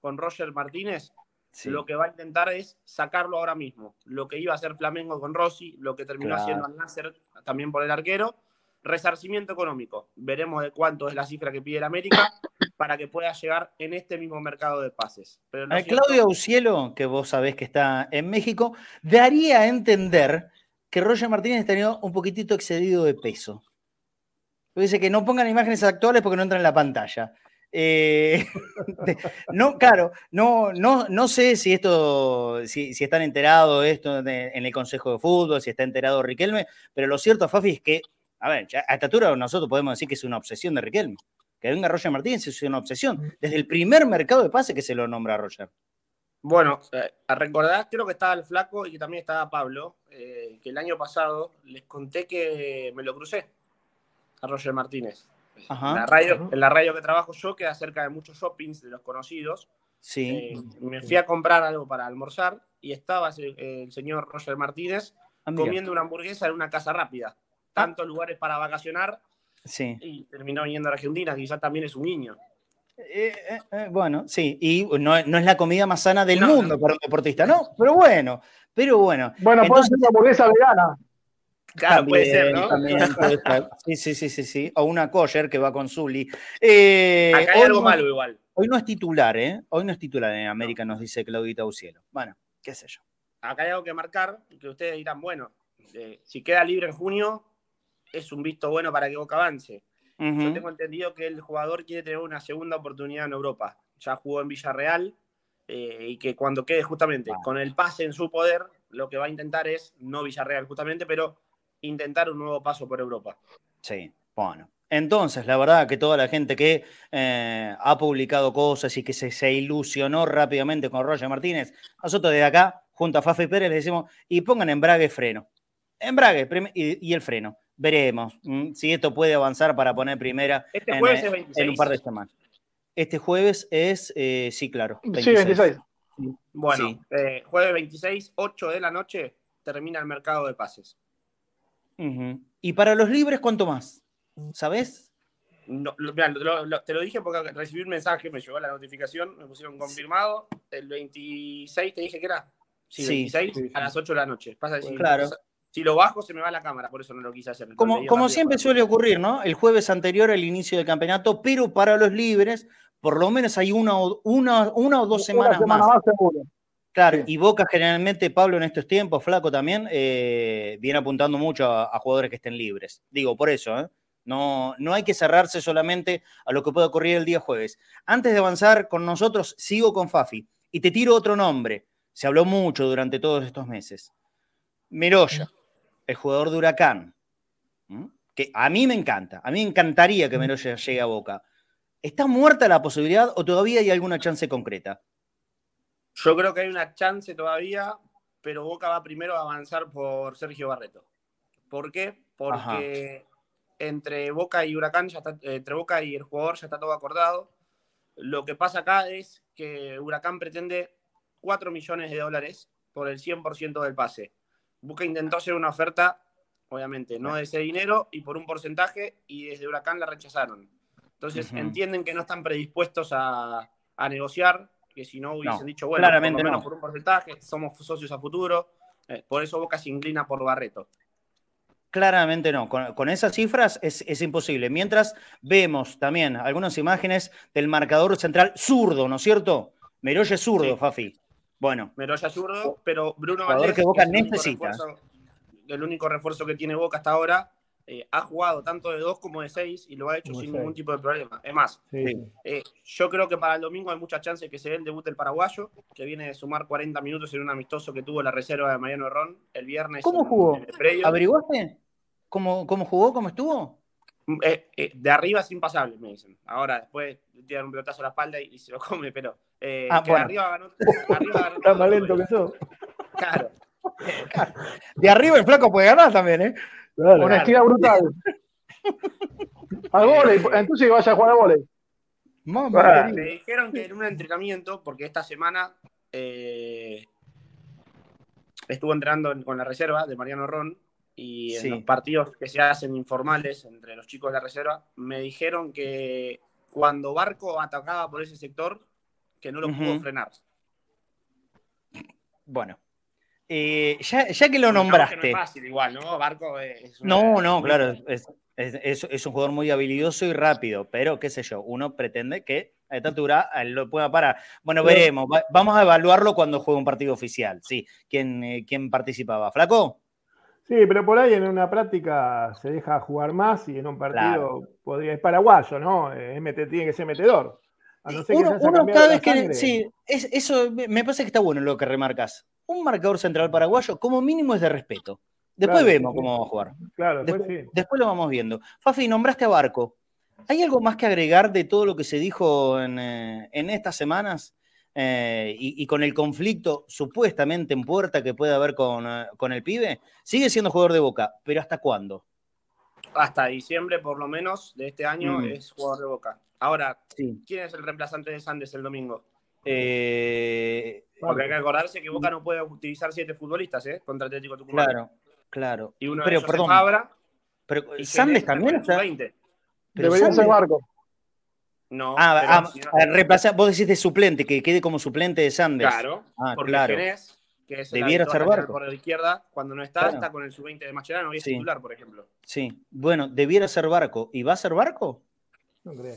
con Roger Martínez, Sí. lo que va a intentar es sacarlo ahora mismo. Lo que iba a hacer Flamengo con Rossi, lo que terminó Claro. haciendo Al Nasser también por el arquero. Resarcimiento económico. Veremos de cuánto es la cifra que pide el América para que pueda llegar en este mismo mercado de pases. Pero A Claudio Aucielo, que vos sabés que está en México, daría a entender que Roger Martínez estaría un poquitito excedido de peso. Dice que no pongan imágenes actuales porque no entran en la pantalla. Eh, no, claro, no, no, no sé si esto, si, están enterados esto en el Consejo de Fútbol, si está enterado Riquelme, pero lo cierto, Fafi, es que, a ver, a esta altura nosotros podemos decir que es una obsesión de Riquelme. Que venga Roger Martínez es una obsesión. Desde el primer mercado de pase que se lo nombra Roger. Bueno, a recordar, creo que estaba el Flaco y que también estaba Pablo, eh, que el año pasado les conté que me lo crucé a Roger Martínez. Ajá. En la, radio, en la radio que trabajo yo queda cerca de muchos shoppings de los conocidos. Sí. Eh, me fui a comprar algo para almorzar y estaba el señor Roger Martínez Ah, comiendo una hamburguesa en una casa rápida. Tantos lugares para vacacionar Sí. y terminó viniendo a Argentina, quizás también es un niño. Eh, eh, eh, bueno, sí. Y no, no es la comida más sana del No, mundo no. para un deportista, ¿no? Pero bueno, pero bueno. Bueno, puede Entonces- ser una hamburguesa vegana. Claro, puede ser, También, ¿no? también puede ser. Sí, sí, sí, sí, sí. O una kosher que va con Zully. Eh, Acá hay hoy algo no- malo igual. Hoy no es titular, ¿eh? Hoy no es titular en América, nos dice Claudita Ucielo. Bueno, qué sé yo. acá hay algo que marcar, que ustedes dirán, bueno, eh, si queda libre en junio, es un visto bueno para que Boca avance. Yo tengo entendido que el jugador quiere tener una segunda oportunidad en Europa. Ya jugó en Villarreal eh, y que cuando quede justamente con el pase en su poder, lo que va a intentar es, no Villarreal justamente, pero intentar un nuevo paso por Europa. Sí, bueno. Entonces, la verdad que toda la gente que eh, ha publicado cosas y que se, se ilusionó rápidamente con Roger Martínez, nosotros desde acá, junto a Fafi Pérez, le decimos, y pongan embrague freno. Embrague y, y el freno. Veremos mm, si esto puede avanzar para poner primera Este en, jueves eh, es 26. en un par de semanas. Este jueves es, eh, sí, claro. Sí, 26. Bueno, Sí. eh, jueves 26, 8 de la noche, termina el mercado de pases. Y para los libres, ¿cuánto más? ¿Sabes? No, lo- mirá, lo- lo- te lo dije porque recibí un mensaje, me llegó la notificación, me pusieron confirmado. El 26 te dije que era. Sí, Sí, 26 sí, sí. a las 8 de la noche. Pasa a decir, Claro. Si lo bajo se me va la cámara, por eso no lo quise hacer. Como, como siempre suele ocurrir, ¿no? El jueves anterior al inicio del campeonato, pero para los libres, por lo menos hay una o, una, una o dos Una semanas semana más. más seguro. Claro, Sí. y Boca generalmente, Pablo, en estos tiempos, Flaco también, eh, viene apuntando mucho a, a jugadores que estén libres. Digo, por eso, ¿eh? No, no hay que cerrarse solamente a lo que pueda ocurrir el día jueves. Antes de avanzar con nosotros, sigo con Fafi y te tiro otro nombre. Se habló mucho durante todos estos meses. Meroya, el jugador de Huracán, que a mí me encanta, a mí me encantaría que Meroya llegue a Boca. ¿Está muerta la posibilidad o todavía hay alguna chance concreta? Yo creo que hay una chance todavía, pero Boca va primero a avanzar por Sergio Barreto. ¿Por qué? Porque entre Boca y Huracán, ya está, eh, entre Boca y el jugador ya está todo acordado. Lo que pasa acá es que Huracán pretende 4 millones de dólares por el 100% del pase. Boca intentó hacer una oferta, obviamente, no de ese dinero y por un porcentaje, y desde Huracán la rechazaron. Entonces entienden que no están predispuestos a, a negociar, que si no hubiesen No, dicho, bueno, claramente por menos no. por un porcentaje, somos socios a futuro. Eh, por eso Boca se inclina por Barreto. Claramente no. Con, con esas cifras es, es imposible. Mientras vemos también algunas imágenes del marcador central zurdo, ¿no es cierto? Meroya es zurdo, Sí. Fafi. Bueno, Meroya zurdo, pero Bruno Jugador Valdés, que Boca es el único necesita. refuerzo- el único refuerzo que tiene Boca hasta ahora, eh, ha jugado tanto de dos como de seis y lo ha hecho Como sin seis. ningún tipo de problema. Es más, Sí, eh, yo creo que para el domingo hay muchas chances que se dé el debut del paraguayo, que viene de sumar 40 minutos en un amistoso que tuvo la reserva de Mariano Ron el viernes. ¿Cómo en- jugó? en el. ¿averiguaste cómo, cómo jugó, cómo estuvo? Eh, eh, de arriba es impasable, me dicen. Ahora, después le tiran un pelotazo a la espalda y, y se lo come, pero eh, Ah, que bueno. de arriba ganó. arriba ganó Está todo, más lento güey. que eso. Claro. De arriba el flaco puede ganar también, ¿eh? Claro. Honestidad brutal. Al volei, entonces que vaya a jugar al volei. Mamá. Me dijeron que en un entrenamiento, porque esta semana eh, estuvo entrenando con la reserva de Mariano Ron y en Sí. los partidos que se hacen informales entre los chicos de la reserva, me dijeron que cuando Barco atacaba por ese sector, que no lo pudo frenar. Bueno, eh, ya, ya que lo que nombraste. No es fácil igual, ¿no? Barco es una- No, no, claro, es, es- un jugador muy habilidoso y rápido, pero qué sé yo, uno pretende que a esta altura eh, lo pueda parar. Bueno, Pero- veremos, va- vamos a evaluarlo cuando juegue un partido oficial, sí. ¿Quién, eh, quién participaba? ¿Flaco? Sí, pero por ahí en una práctica se deja jugar más y en un partido Claro. podría. Es paraguayo, ¿no? MT, tiene que ser metedor. A no ser que Uno, uno cada vez que. Sí, es- eso me parece que está bueno lo que remarcas. Un marcador central paraguayo, como mínimo, es de respeto. Después Claro, vemos cómo va a jugar. Claro, después Después, sí. después lo vamos viendo. Fafi, nombraste a Barco. ¿Hay algo más que agregar de todo lo que se dijo en, eh, en estas semanas eh, y, y con el conflicto supuestamente en puerta que puede haber con, eh, con el pibe? Sigue siendo jugador de boca, pero ¿hasta cuándo? Hasta diciembre, por lo menos, de este año Mm. es jugador de Boca. Ahora, Sí. ¿quién es el reemplazante de Sandes el domingo? Eh, Porque hay que acordarse que Boca no puede utilizar siete futbolistas, ¿eh? Contra Atlético Tucumán. claro, claro. Y uno de Pero, ellos perdón, es Fabra. pero y Sandes también con el está. sub-20. pero Debería ser Barco. No, Ah, pero ah, si no- ah, reemplazar- vos decís de suplente, que quede como suplente de Sandes. Claro, Ah, porque claro. Genés, que es el ser Barco. por la izquierda, cuando no está, Claro. está con el sub-20 de Mascherano y es Sí. titular, por ejemplo. Sí, bueno, debiera ser Barco. ¿Y va a ser Barco? No creo.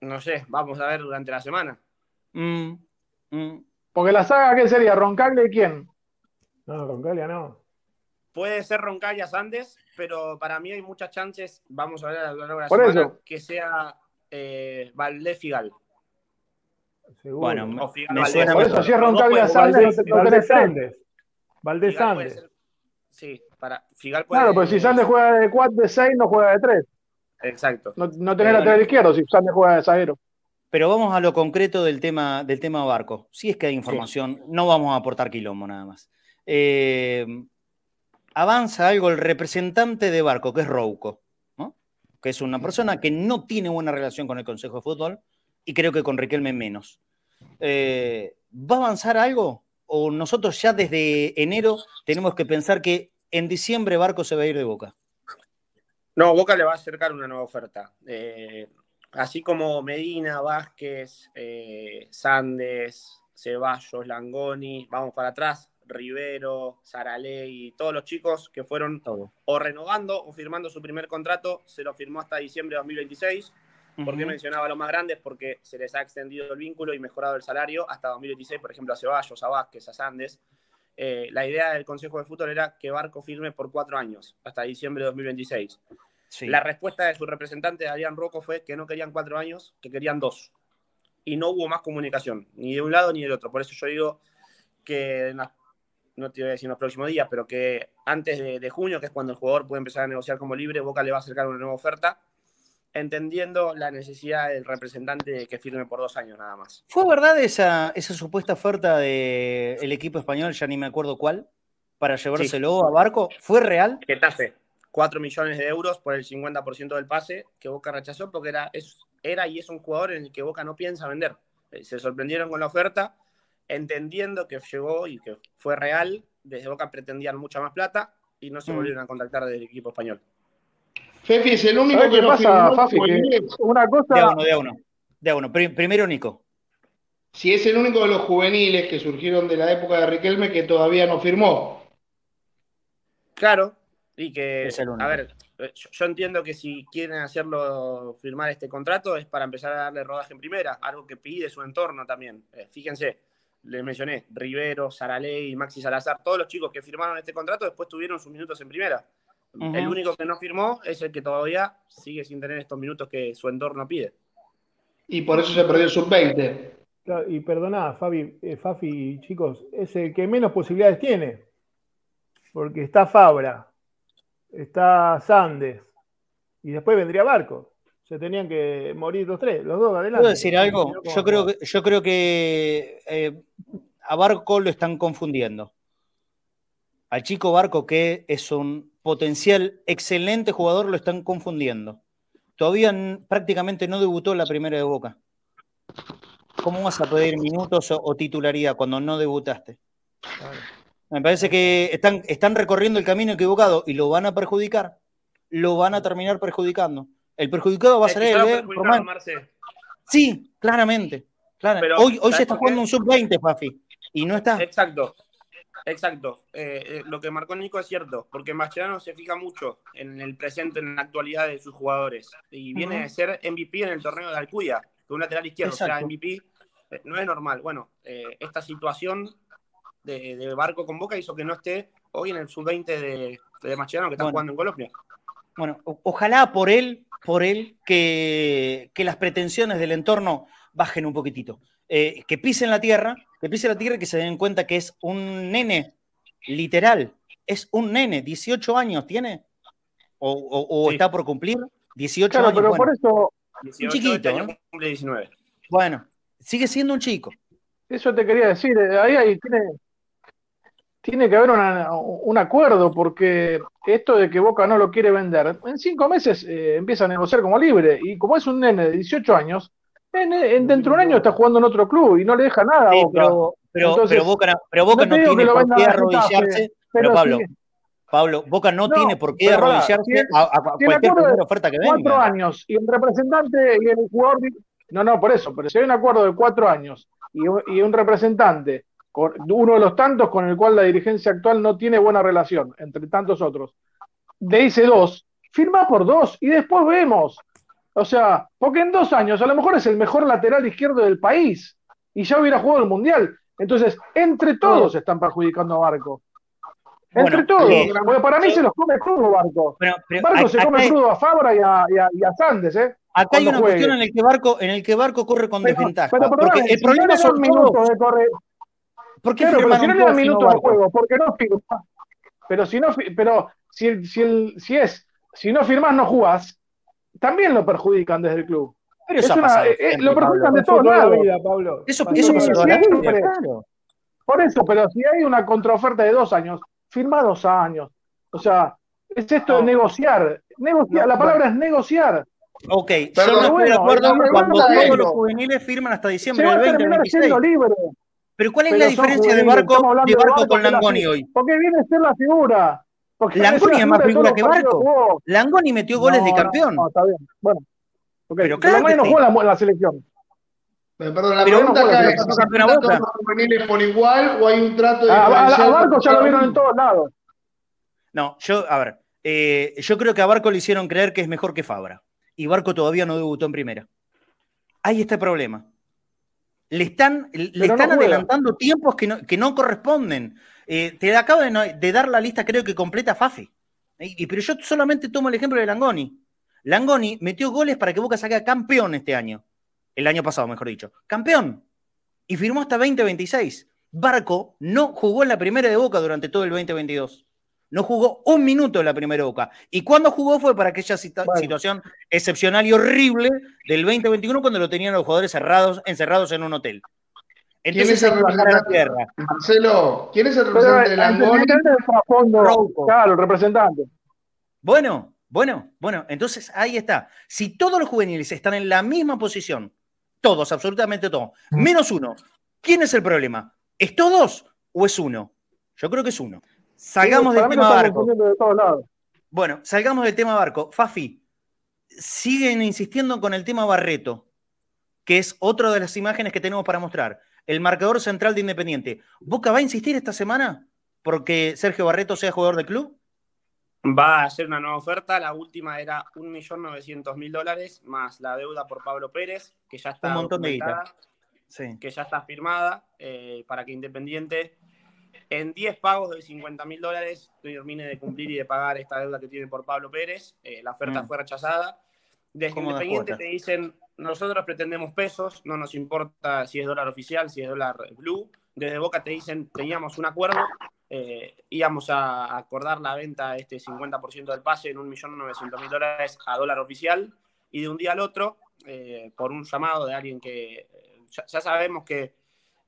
No sé, vamos a ver durante la semana. Mm, mm. Porque la saga, ¿qué sería? ¿Roncagle y quién? No, Roncalia no. Puede ser Roncalla Sandes, pero para mí hay muchas chances, vamos a ver a lo largo de la Por semana, eso. que sea eh, Valdés Figal. Seguro. Bueno, me Valdés. suena Por eso, Los dos Roncaglia pueden- Sandes, Valdés, no tenés. Valdés ser- Sí, para Figal puede. Claro, pero si Sandes juega de 4 de 6, no juega de 3. Exacto. No, no tenés lateral izquierdo si Sandes juega de zaguero. Pero vamos a lo concreto del tema, del tema Barco. Si es que hay información, no vamos a aportar quilombo nada más. Eh, avanza algo el representante de Barco, que es Rouco, ¿no? que es una persona que no tiene buena relación con el Consejo de Fútbol y creo que con Riquelme menos. Eh, ¿Va a avanzar algo? ¿O nosotros ya desde enero tenemos que pensar que en diciembre Barco se va a ir de boca? No, Boca le va a acercar una nueva oferta. Eh, así como Medina, Vázquez, eh, Sandes, Ceballos, Langoni, vamos para atrás, Rivero, Saraley, todos los chicos que fueron o renovando o firmando su primer contrato, se lo firmó hasta diciembre de 2026. ¿Por qué mencionaba a los más grandes? Porque se les ha extendido el vínculo y mejorado el salario hasta 2026, por ejemplo, a Ceballos, a Vázquez, a Sandes. Eh, la idea del Consejo de Fútbol era que Barco firme por cuatro años, hasta diciembre de 2026. La respuesta de su representante, Adrián Rocco, fue que no querían cuatro años, que querían dos. Y no hubo más comunicación, ni de un lado ni del otro. Por eso yo digo que, no te voy a decir en los próximos días, pero que antes de, de junio, que es cuando el jugador puede empezar a negociar como libre, Boca le va a acercar una nueva oferta entendiendo la necesidad del representante que firme por dos años nada más. ¿Fue verdad esa, esa supuesta oferta del equipo español, ya ni me acuerdo cuál, para llevárselo a Barco? ¿Fue real? Getafe, 4 millones de euros por el 50% del pase que Boca rechazó porque era, es, era y es un jugador en el que Boca no piensa vender. Eh, se sorprendieron con la oferta, entendiendo que llegó y que fue real, desde Boca pretendían mucha más plata y no se mm. volvieron a contactar del equipo español. Fefi es el único que no pasa, Fafi, una cosa... De uno, de uno. De uno. Primero Nico. Si es el único de los juveniles que surgieron de la época de Riquelme que todavía no firmó. Claro, y que, a ver, yo, entiendo que si quieren hacerlo firmar este contrato es para empezar a darle rodaje en primera, algo que pide su entorno también. Eh, fíjense, les mencioné, Rivero, Saraley, Maxi Salazar, todos los chicos que firmaron este contrato después tuvieron sus minutos en primera. El único que no firmó es el que todavía sigue sin tener estos minutos que su entorno pide. Y por eso se perdió el sub-20. y perdona, Fabi, eh, Fafi, chicos, es el que menos posibilidades tiene. Porque está Fabra, está Sandes, y después vendría Barco. Se tenían que morir los tres, los dos adelante. ¿Puedo decir algo? Yo creo que, yo creo que eh, a Barco lo están confundiendo. Al chico Barco, que es un potencial excelente jugador lo están confundiendo. Todavía prácticamente no debutó la primera de Boca. ¿Cómo vas a pedir minutos o, titularidad cuando no debutaste? Me parece que están, están recorriendo el camino equivocado y lo van a perjudicar. Lo van a terminar perjudicando. El perjudicado va a ser él, ¿eh? Sí, claramente. hoy hoy se está jugando un sub-20, Fafi, y no está. Exacto. Exacto. Eh, eh, lo que marcó Nico es cierto, porque Mascherano se fija mucho en el presente, en la actualidad de sus jugadores. Y viene a ser MVP en el torneo de Alcudia, que un lateral izquierdo sea MVP. Eh, no es normal. Bueno, esta situación de, Barco con Boca hizo que no esté hoy en el sub-20 de, de Mascherano, que está jugando en Colombia. Bueno, ojalá por él, por él, que, que las pretensiones del entorno bajen un poquitito. Eh, que pisen la tierra, que pisen la tierra y que se den cuenta que es un nene, literal, es un nene, 18 años tiene, o, está por cumplir, 18 años. pero por eso... un chiquito, este cumple 19. Bueno, sigue siendo un chico. Eso te quería decir, eh, ahí, ahí tiene, tiene que haber un acuerdo, porque esto de que Boca no lo quiere vender, en cinco meses eh, empieza a negociar como libre, y como es un nene de 18 años, en, dentro de un año está jugando en otro club y no le deja nada. pero, pero, Boca, pero Boca no, tiene por qué arrodillarse. Pero, Pablo, Pablo, Boca no, tiene por qué arrodillarse a, cualquier oferta que venga. Cuatro años y el representante y el jugador. No, no, por eso, pero si hay un acuerdo de cuatro años y, y un representante, uno de los tantos con el cual la dirigencia actual no tiene buena relación, entre tantos otros, dice dos, firma por dos y después vemos. O sea, porque en dos años a lo mejor es el mejor lateral izquierdo del país y ya hubiera jugado el Mundial. Entonces, entre todos están perjudicando a Barco. Entre todos. porque para mí se los come crudo Barco. Barco se come crudo a Fabra y a, y a, Sandes, ¿eh? Acá hay una cuestión en el que Barco, en el que Barco corre con desventaja. Pero, porque el problema son minutos de correr. ¿Por qué pero si no le dan minutos de juego, porque no firma. Pero si no, pero si, si, si es, si no firmas, no jugás también lo perjudican desde el club. Pero eso eh, eh, lo perjudican de toda la vida, Pablo. Eso, eso Por eso, pero si hay una contraoferta de dos años, firma dos años. O sea, es esto de negociar. negociar la palabra es negociar. Ok, pero yo no estoy de acuerdo cuando todos los juveniles firman hasta diciembre del 2026. Libre. Pero ¿cuál es la diferencia de Barco, de Barco con Langoni hoy? Porque viene a ser la figura. Langoni es más figura que Barco. Langoni metió goles de campeón. No, está bien. Bueno. Pero claro Langoni no jugó en la, selección. Perdón, la Pero pregunta no, acá es: pasó ¿se campeón a tratan todos los juveniles por igual o hay un trato A, a- Barco ya lo vieron en todos lados. No, yo, a ver, eh, yo creo que a Barco le hicieron creer que es mejor que Fabra. Y Barco todavía no debutó en primera. Ahí está el problema. Le están, le están adelantando tiempos que no, que no corresponden. Eh, te acabo de, dar la lista, creo que completa Fafi. Y- y- pero yo solamente tomo el ejemplo de Langoni. Langoni metió goles para que Boca salga campeón este año. El año pasado, mejor dicho. Campeón. Y firmó hasta 2026. Barco no jugó en la primera de Boca durante todo el 2022. No jugó un minuto en la primera de Boca. Y cuando jugó fue para aquella Bueno. situación excepcional y horrible del 2021 cuando lo tenían los jugadores cerrados, encerrados en un hotel. ¿Quién es el bajar a la representante? tierra. Marcelo, ¿quién es el Pero representante de representante del Rouco. claro, el representante. Bueno, bueno, bueno, entonces ahí está. Si todos los juveniles están en la misma posición, todos, absolutamente todos, menos uno, ¿quién es el problema? ¿Es todos o es uno? Yo creo que es uno. Salgamos Sí, del tema barco. confundiendo de todos lados. Bueno, salgamos del tema barco. Fafi, siguen insistiendo con el tema Barreto, que es otra de las imágenes que tenemos para mostrar. El marcador central de Independiente. ¿Boca va a insistir esta semana porque Sergio Barreto sea jugador del club? Va a hacer una nueva oferta. La última era 1.900.000 dólares más la deuda por Pablo Pérez, que ya está Un montón de Sí. que ya está firmada eh, para que Independiente en 10 pagos de 50.000 dólares termine de cumplir y de pagar esta deuda que tiene por Pablo Pérez. Eh, la oferta Mm. fue rechazada. Desde Independiente te dicen, nosotros pretendemos pesos, no nos importa si es dólar oficial, si es dólar blue. Desde Boca te dicen, teníamos un acuerdo, eh, íbamos a acordar la venta de este 50% del pase en 1.900.000 dólares a dólar oficial y de un día al otro, eh, por un llamado de alguien que eh, ya, ya sabemos que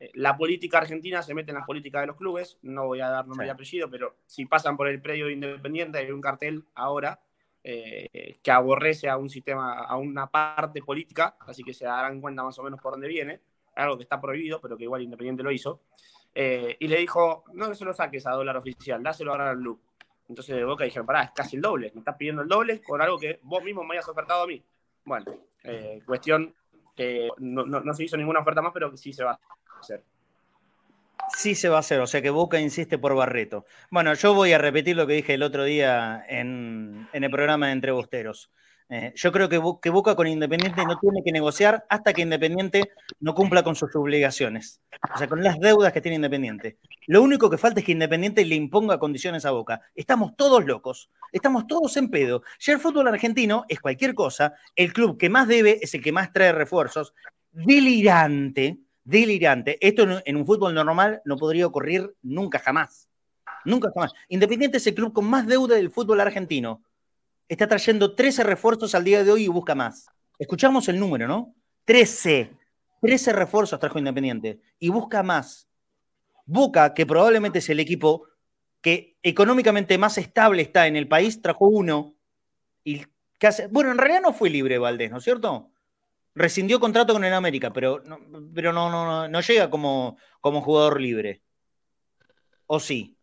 eh, la política argentina se mete en las políticas de los clubes, no voy a dar nombre Sí. y apellido, pero si pasan por el predio de Independiente hay un cartel ahora eh, que aborrece a un sistema, a una parte política, así que se darán cuenta más o menos por dónde viene, algo que está prohibido, pero que igual Independiente lo hizo, eh, y le dijo, no se lo saques a dólar oficial, dáselo ahora al Blue. Entonces de Boca dijeron, pará, es casi el doble, me estás pidiendo el doble con algo que vos mismo me hayas ofertado a mí. Bueno, eh, cuestión que no, no- no se hizo ninguna oferta más, pero que sí se va a hacer. Sí se va a hacer, o sea que Boca insiste por Barreto. Bueno, yo voy a repetir lo que dije el otro día en, en el programa de Entre Bosteros. Eh, yo creo que, que Boca con Independiente no tiene que negociar hasta que Independiente no cumpla con sus obligaciones, o sea, con las deudas que tiene Independiente. Lo único que falta es que Independiente le imponga condiciones a Boca. Estamos todos locos, estamos todos en pedo. Ya el fútbol argentino es cualquier cosa, el club que más debe es el que más trae refuerzos. Delirante, delirante. Esto en, un fútbol normal no podría ocurrir nunca jamás. Nunca jamás. Independiente es el club con más deuda del fútbol argentino. Está trayendo 13 refuerzos al día de hoy y busca más. Escuchamos el número, ¿no? 13. 13 refuerzos trajo Independiente y busca más. Boca, que probablemente es el equipo que económicamente más estable está en el país, trajo uno. Y casi- bueno, en realidad no fue libre Valdés, ¿no es cierto? Rescindió contrato con el América, pero no, pero no, no, no, no llega como, como jugador libre. ¿O sí?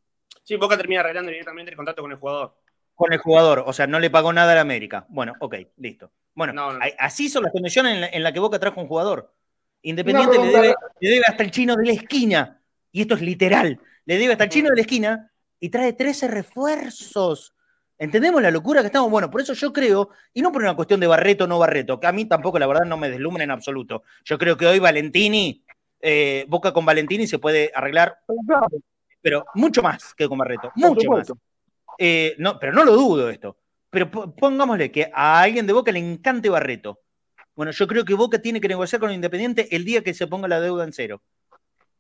Sí, Boca termina arreglando directamente el contrato con el jugador. Con el jugador, o sea, no le pagó nada al América. Bueno, ok, listo. Bueno, No, no. a- así son las condiciones en la, en la que Boca trajo un jugador. Independiente debe, le debe hasta el chino de la esquina. Y esto es literal. Le debe hasta el chino de la esquina y trae 13 refuerzos. ¿Entendemos la locura que estamos? Bueno, por eso yo creo, y no por una cuestión de Barreto o no Barreto, que a mí tampoco la verdad no me deslumbra en absoluto. Yo creo que hoy Valentini, eh, Boca con Valentini se puede arreglar, Pero mucho más que con Barreto. Mucho más. Eh, no, pero no lo dudo esto. Pero po- pongámosle que a alguien de Boca le encante Barreto. Bueno, yo creo que Boca tiene que negociar con Independiente el día que se ponga la deuda en cero.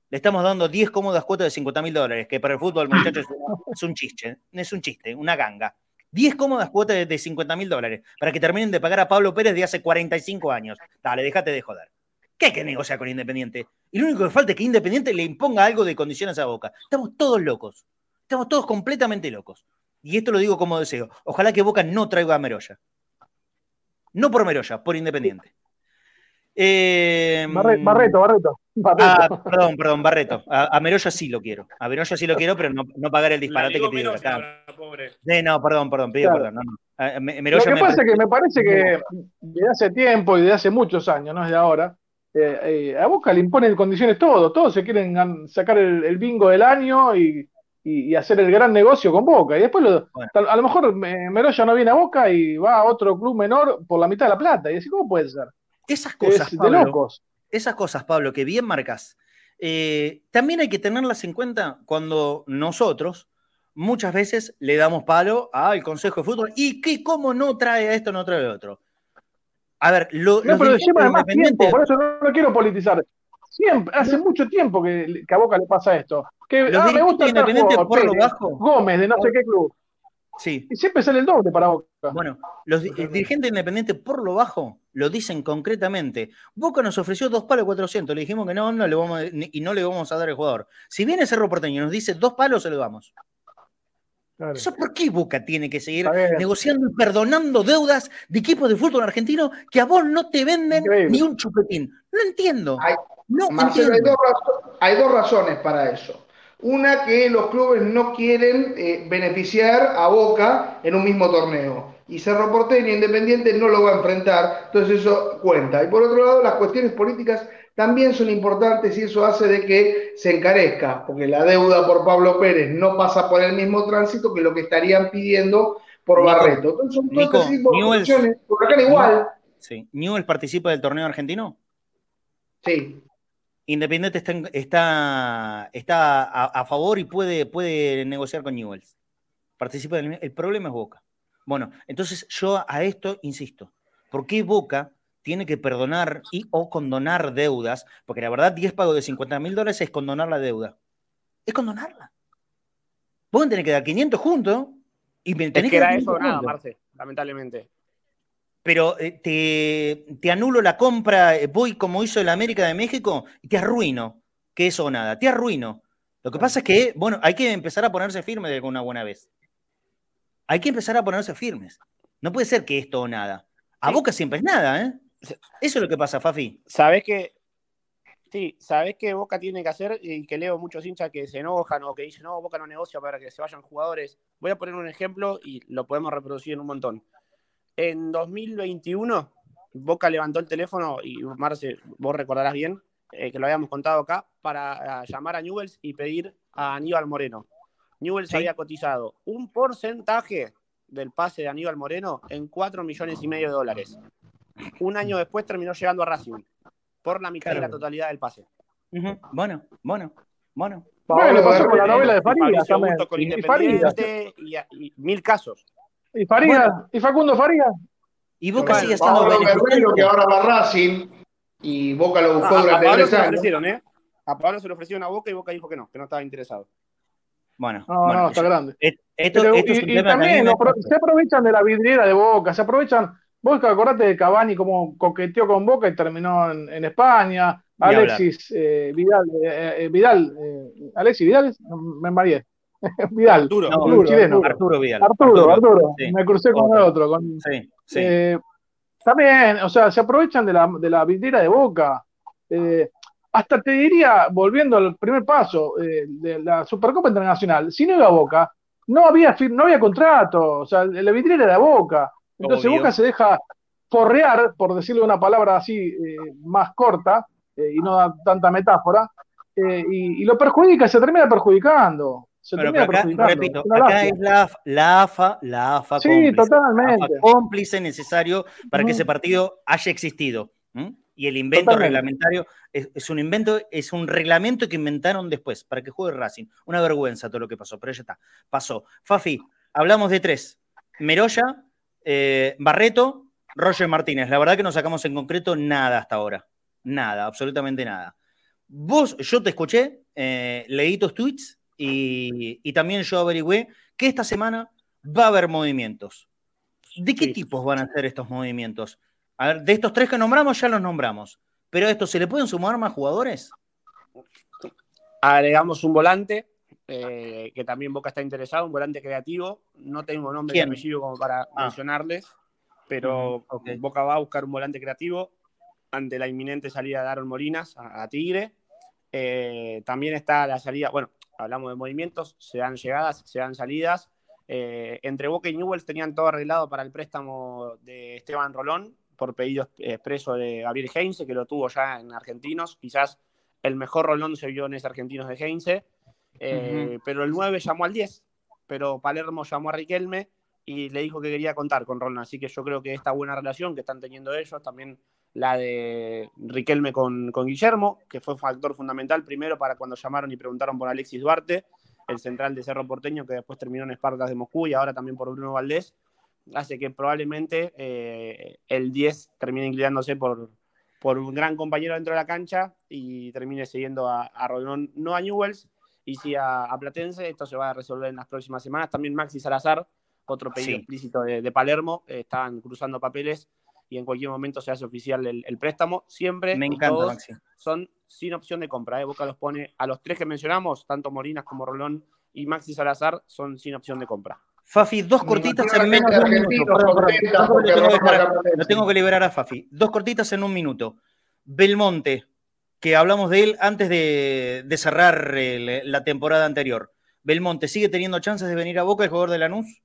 Le estamos dando 10 cómodas cuotas de 50 mil dólares, que para el fútbol, muchachos, es un chiste, es un chiste, una ganga. 10 cómodas cuotas de- de 50 mil dólares para que terminen de pagar a Pablo Pérez de hace 45 años. Dale, déjate de joder. ¿Qué hay que negociar con Independiente? Y lo único que falta es que Independiente le imponga algo de condiciones a Boca. Estamos todos locos. Estamos todos completamente locos. Y esto lo digo como deseo. Ojalá que Boca no traiga a Meroya. No por Meroya, por Independiente. Eh, Barre- Barreto, Barreto. Barreto. Ah, perdón, perdón, Barreto. A, a Meroya sí lo quiero. A Meroya sí lo quiero, pero no, no pagar el disparate que pidió acá. pobre. No, perdón, perdón, pido Claro. perdón. no, no. Me- Lo que me pasa es que me parece que desde hace tiempo y desde hace muchos años, no es de ahora, eh, eh, a Boca le imponen condiciones todo, todos se quieren sacar el, bingo del año y, hacer el gran negocio con Boca. Y después a lo mejor Meroya no viene a Boca y va a otro club menor por la mitad de la plata. Y así, ¿cómo puede ser? Esas cosas, de locos. Esas cosas, Pablo, que bien marcas. Eh, también hay que tenerlas en cuenta cuando nosotros muchas veces le damos palo al Consejo de Fútbol y que cómo no trae esto, no trae otro. A ver, lo, no, pero más tiempo, por eso no lo quiero politizar. Siempre, hace mucho tiempo que, a Boca le pasa esto. Que ah, me gusta Independiente por lo bajo. Gómez, de no sé qué club. Sí. Y siempre sale el doble para Boca. Bueno, los dirigentes independientes por lo bajo lo dicen concretamente. Boca nos ofreció dos palos 400, le dijimos que no, no le vamos y no le vamos a dar el jugador. Si viene Cerro Porteño y nos dice dos palos, se lo damos. ¿Eso por qué Boca tiene que seguir negociando y perdonando deudas de equipos de fútbol argentino que a vos no te venden ni un chupetín? No entiendo. Hay, no Hay, dos razones para eso. Una, que los clubes no quieren eh, beneficiar a Boca en un mismo torneo. Y Cerro Porteño Independiente no lo va a enfrentar, entonces eso cuenta. Y por otro lado, las cuestiones políticas también son importantes y eso hace de que se encarezca, porque la deuda por Pablo Pérez no pasa por el mismo tránsito que lo que estarían pidiendo por Barreto. Entonces son todas Newell's, por acá igual. Sí. ¿Newell participa del torneo argentino? Sí. Independiente está, está, a, favor y puede, puede negociar con Newells. Participa del, el problema es Boca. Bueno, entonces yo a esto insisto. ¿Por qué Boca tiene que perdonar y o condonar deudas, porque la verdad 10 pagos de 50 mil dólares es condonar la deuda. Es condonarla. Vos tenés que dar 500 juntos y tenés es que, era eso nada, Marce, lamentablemente. Pero eh, te, te, anulo la compra, eh, voy como hizo el América de México y te arruino. Que eso o nada, te arruino. Lo que pasa es que, bueno, hay que empezar a ponerse firme de alguna buena vez. Hay que empezar a ponerse firmes. No puede ser que esto o nada. A Boca siempre es nada, ¿eh? Eso es lo que pasa, Fafi. Sabes que. Sí, sabes que Boca tiene que hacer y que leo muchos hinchas que se enojan o que dicen, no, Boca no negocia para que se vayan jugadores. Voy a poner un ejemplo y lo podemos reproducir en un montón. En 2021, Boca levantó el teléfono y Marce, vos recordarás bien, eh, que lo habíamos contado acá, para llamar a Newells y pedir a Aníbal Moreno. Newells había cotizado un porcentaje del pase de Aníbal Moreno en 4 millones y medio de dólares un año después terminó llegando a Racing por la mitad de la totalidad del pase. Bueno, bueno, bueno. Bueno, pasó con la novela de. Con Independiente y, y, mil casos. Y Farías, y Facundo Farías. Y Boca sigue estando Pablo que ahora va Racing y Boca lo buscó durante a Pablo se lo ofrecieron, ¿eh? A Pablo se lo ofrecieron a Boca y Boca dijo que no, que no estaba interesado. Bueno, no, bueno, no, está grande. Esto, y, y también se aprovechan de la vidriera de Boca, se aprovechan Vos acordate de Cavani como coqueteó con Boca y terminó en, España. Alexis eh, Vidal, eh, eh, Vidal Alexis Vidal, me mareé. Vidal, Arturo, Arturo, chileno. Arturo Vidal. Arturo, Arturo. Me crucé con el otro. sí, sí. también, o sea, se aprovechan de la, de la vidriera de Boca. hasta te diría, volviendo al primer paso de la Supercopa Internacional, si no iba a Boca, no había, no había contrato, o sea, la vidriera era Boca. Entonces Boca se deja porrear, por decirle una palabra así eh, más corta eh, y no da tanta metáfora, eh, y, lo perjudica, se termina perjudicando. Se termina perjudicando. Repito, acá es la, la, AFA, la AFA sí, cómplice, totalmente. cómplice necesario para que ese partido haya existido. Y el invento reglamentario es, un invento, es un reglamento que inventaron después para que juegue Racing. Una vergüenza todo lo que pasó, pero ya está, pasó. Fafi, hablamos de tres. Meroya, eh, Barreto, Roger Martínez. La verdad que no sacamos en concreto nada hasta ahora. Nada, absolutamente nada. Vos, yo te escuché, eh, leí tus tweets y, también yo averigüé que esta semana va a haber movimientos. ¿De qué tipos van a ser estos movimientos? A ver, de estos tres que nombramos, ya los nombramos. Pero a estos, ¿se le pueden sumar más jugadores? Agregamos un volante, eh, que también Boca está interesado, un volante creativo. No tengo nombre y apellido como para ah. mencionarles, pero Boca va a buscar un volante creativo ante la inminente salida de Aaron Molinas a, Tigre. Eh, también está la salida, bueno, hablamos de movimientos, se dan llegadas, se dan salidas. Eh, entre Boca y Newells tenían todo arreglado para el préstamo de Esteban Rolón, por pedido expreso de Gabriel Heinze, que lo tuvo ya en Argentinos. Quizás el mejor Rolón se vio en ese Argentinos de Heinze. Eh, pero el 9 llamó al 10, pero Palermo llamó a Riquelme y le dijo que quería contar con Rolón. Así que yo creo que esta buena relación que están teniendo ellos, también la de Riquelme con, con Guillermo, que fue factor fundamental primero para cuando llamaron y preguntaron por Alexis Duarte, el central de Cerro Porteño, que después terminó en Espartas de Moscú y ahora también por Bruno Valdés, hace que probablemente eh, el 10 termine inclinándose por, por un gran compañero dentro de la cancha y termine siguiendo a, a Rolón, no a Newells, y sí a, Platense. Esto se va a resolver en las próximas semanas. También Maxi Salazar, otro pedido explícito de, Palermo, están cruzando papeles y en cualquier momento se hace oficial el, préstamo. Siempre Me encanta, Maxi. son sin opción de compra. ¿eh? Boca los pone a los tres que mencionamos, tanto Morinas como Rolón y Maxi Salazar, son sin opción de compra. Fafi, dos cortitas en menos de un minuto. no tengo que liberar a Fafi. Dos cortitas en un minuto. Belmonte, que hablamos de él antes de, cerrar la temporada anterior. Belmonte, ¿sigue teniendo chances de venir a Boca el jugador de Lanús?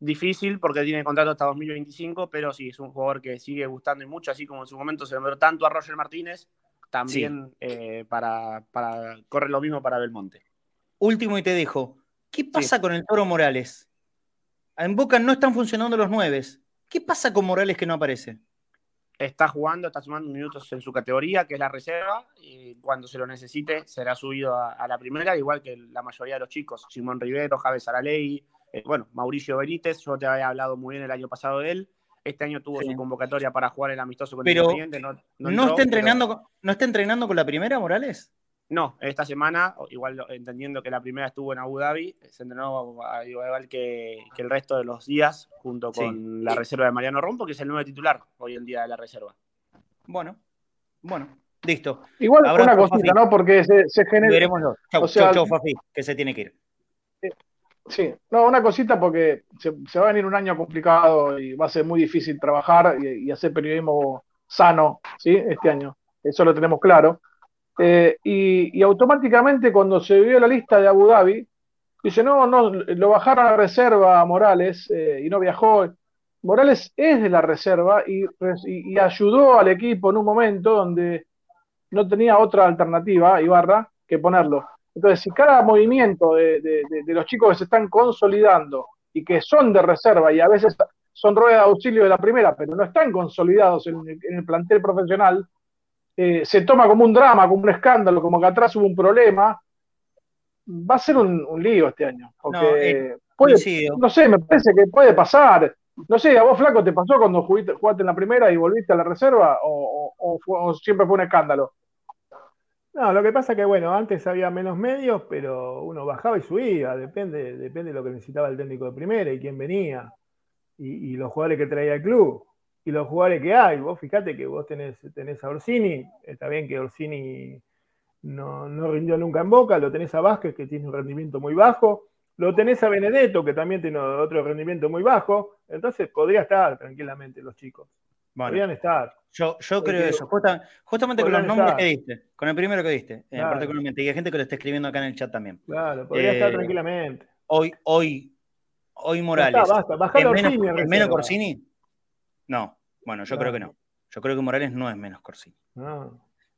Difícil porque tiene contrato hasta 2025, pero sí, es un jugador que sigue gustando y mucho, así como en su momento se nombró tanto a Roger Martínez, también eh, para, para correr lo mismo para Belmonte. Último y te dejo, ¿qué pasa con el Toro Morales? En Boca no están funcionando los nueves. ¿Qué pasa con Morales que no aparece? Está jugando, está sumando minutos en su categoría, que es la reserva, y cuando se lo necesite será subido a, la primera, igual que la mayoría de los chicos. Simón Rivero, Javes Araley, eh, bueno, Mauricio Benítez, yo te había hablado muy bien el año pasado de él. Este año tuvo su convocatoria para jugar el amistoso con pero Independiente. No, no, está entrenando, ¿No está entrenando con la primera, Morales? No, esta semana, igual entendiendo que la primera estuvo en Abu Dhabi, se entrenó igual que, el resto de los días, junto con la reserva de Mariano Rompo, que es el nuevo titular hoy en día de la reserva. Bueno, bueno, listo. Igual una cosita, ¿no? Porque se, se genera. Veremos Chau, chau, Fafi, que se tiene que ir. Sí, no, una cosita porque se, va a venir un año complicado y va a ser muy difícil trabajar y, y hacer periodismo sano, ¿sí? Este año. Eso lo tenemos claro. Eh, y, automáticamente cuando se vio la lista de Abu Dhabi, dice, no, no, lo bajaron a reserva a Morales eh, y no viajó. Morales es de la reserva y, ayudó al equipo en un momento donde no tenía otra alternativa, Ibarra, que ponerlo. Entonces, si cada movimiento de, los chicos que se están consolidando y que son de reserva y a veces son ruedas de auxilio de la primera, pero no están consolidados en el plantel profesional, eh, se toma como un drama, como un escándalo, como que atrás hubo un problema, va a ser un, lío este año. no, eh, no sé, me parece que puede pasar. No sé, ¿a vos, Flaco, te pasó cuando jugaste, en la primera y volviste a la reserva? ¿O, siempre fue un escándalo? No, lo que pasa que, bueno, antes había menos medios, pero uno bajaba y subía, depende, depende de lo que necesitaba el técnico de primera y quién venía, y los jugadores que traía el club y los jugadores que hay. Vos fíjate que vos tenés, tenés a Orsini, está bien que Orsini no, rindió nunca en Boca, lo tenés a Vázquez, que tiene un rendimiento muy bajo, lo tenés a Benedetto, que también tiene otro rendimiento muy bajo, entonces podría estar tranquilamente los chicos. Podrían estar. Yo, yo creo eso, justamente con los nombres que diste, con el primero que diste, y hay gente que lo está escribiendo acá en el chat también. Claro, podría estar eh, tranquilamente. Hoy, hoy, hoy Morales. ¿Es menos, ¿Es menos Corsini? No. Bueno, yo creo que no. Yo creo que Morales no es menos Corsini.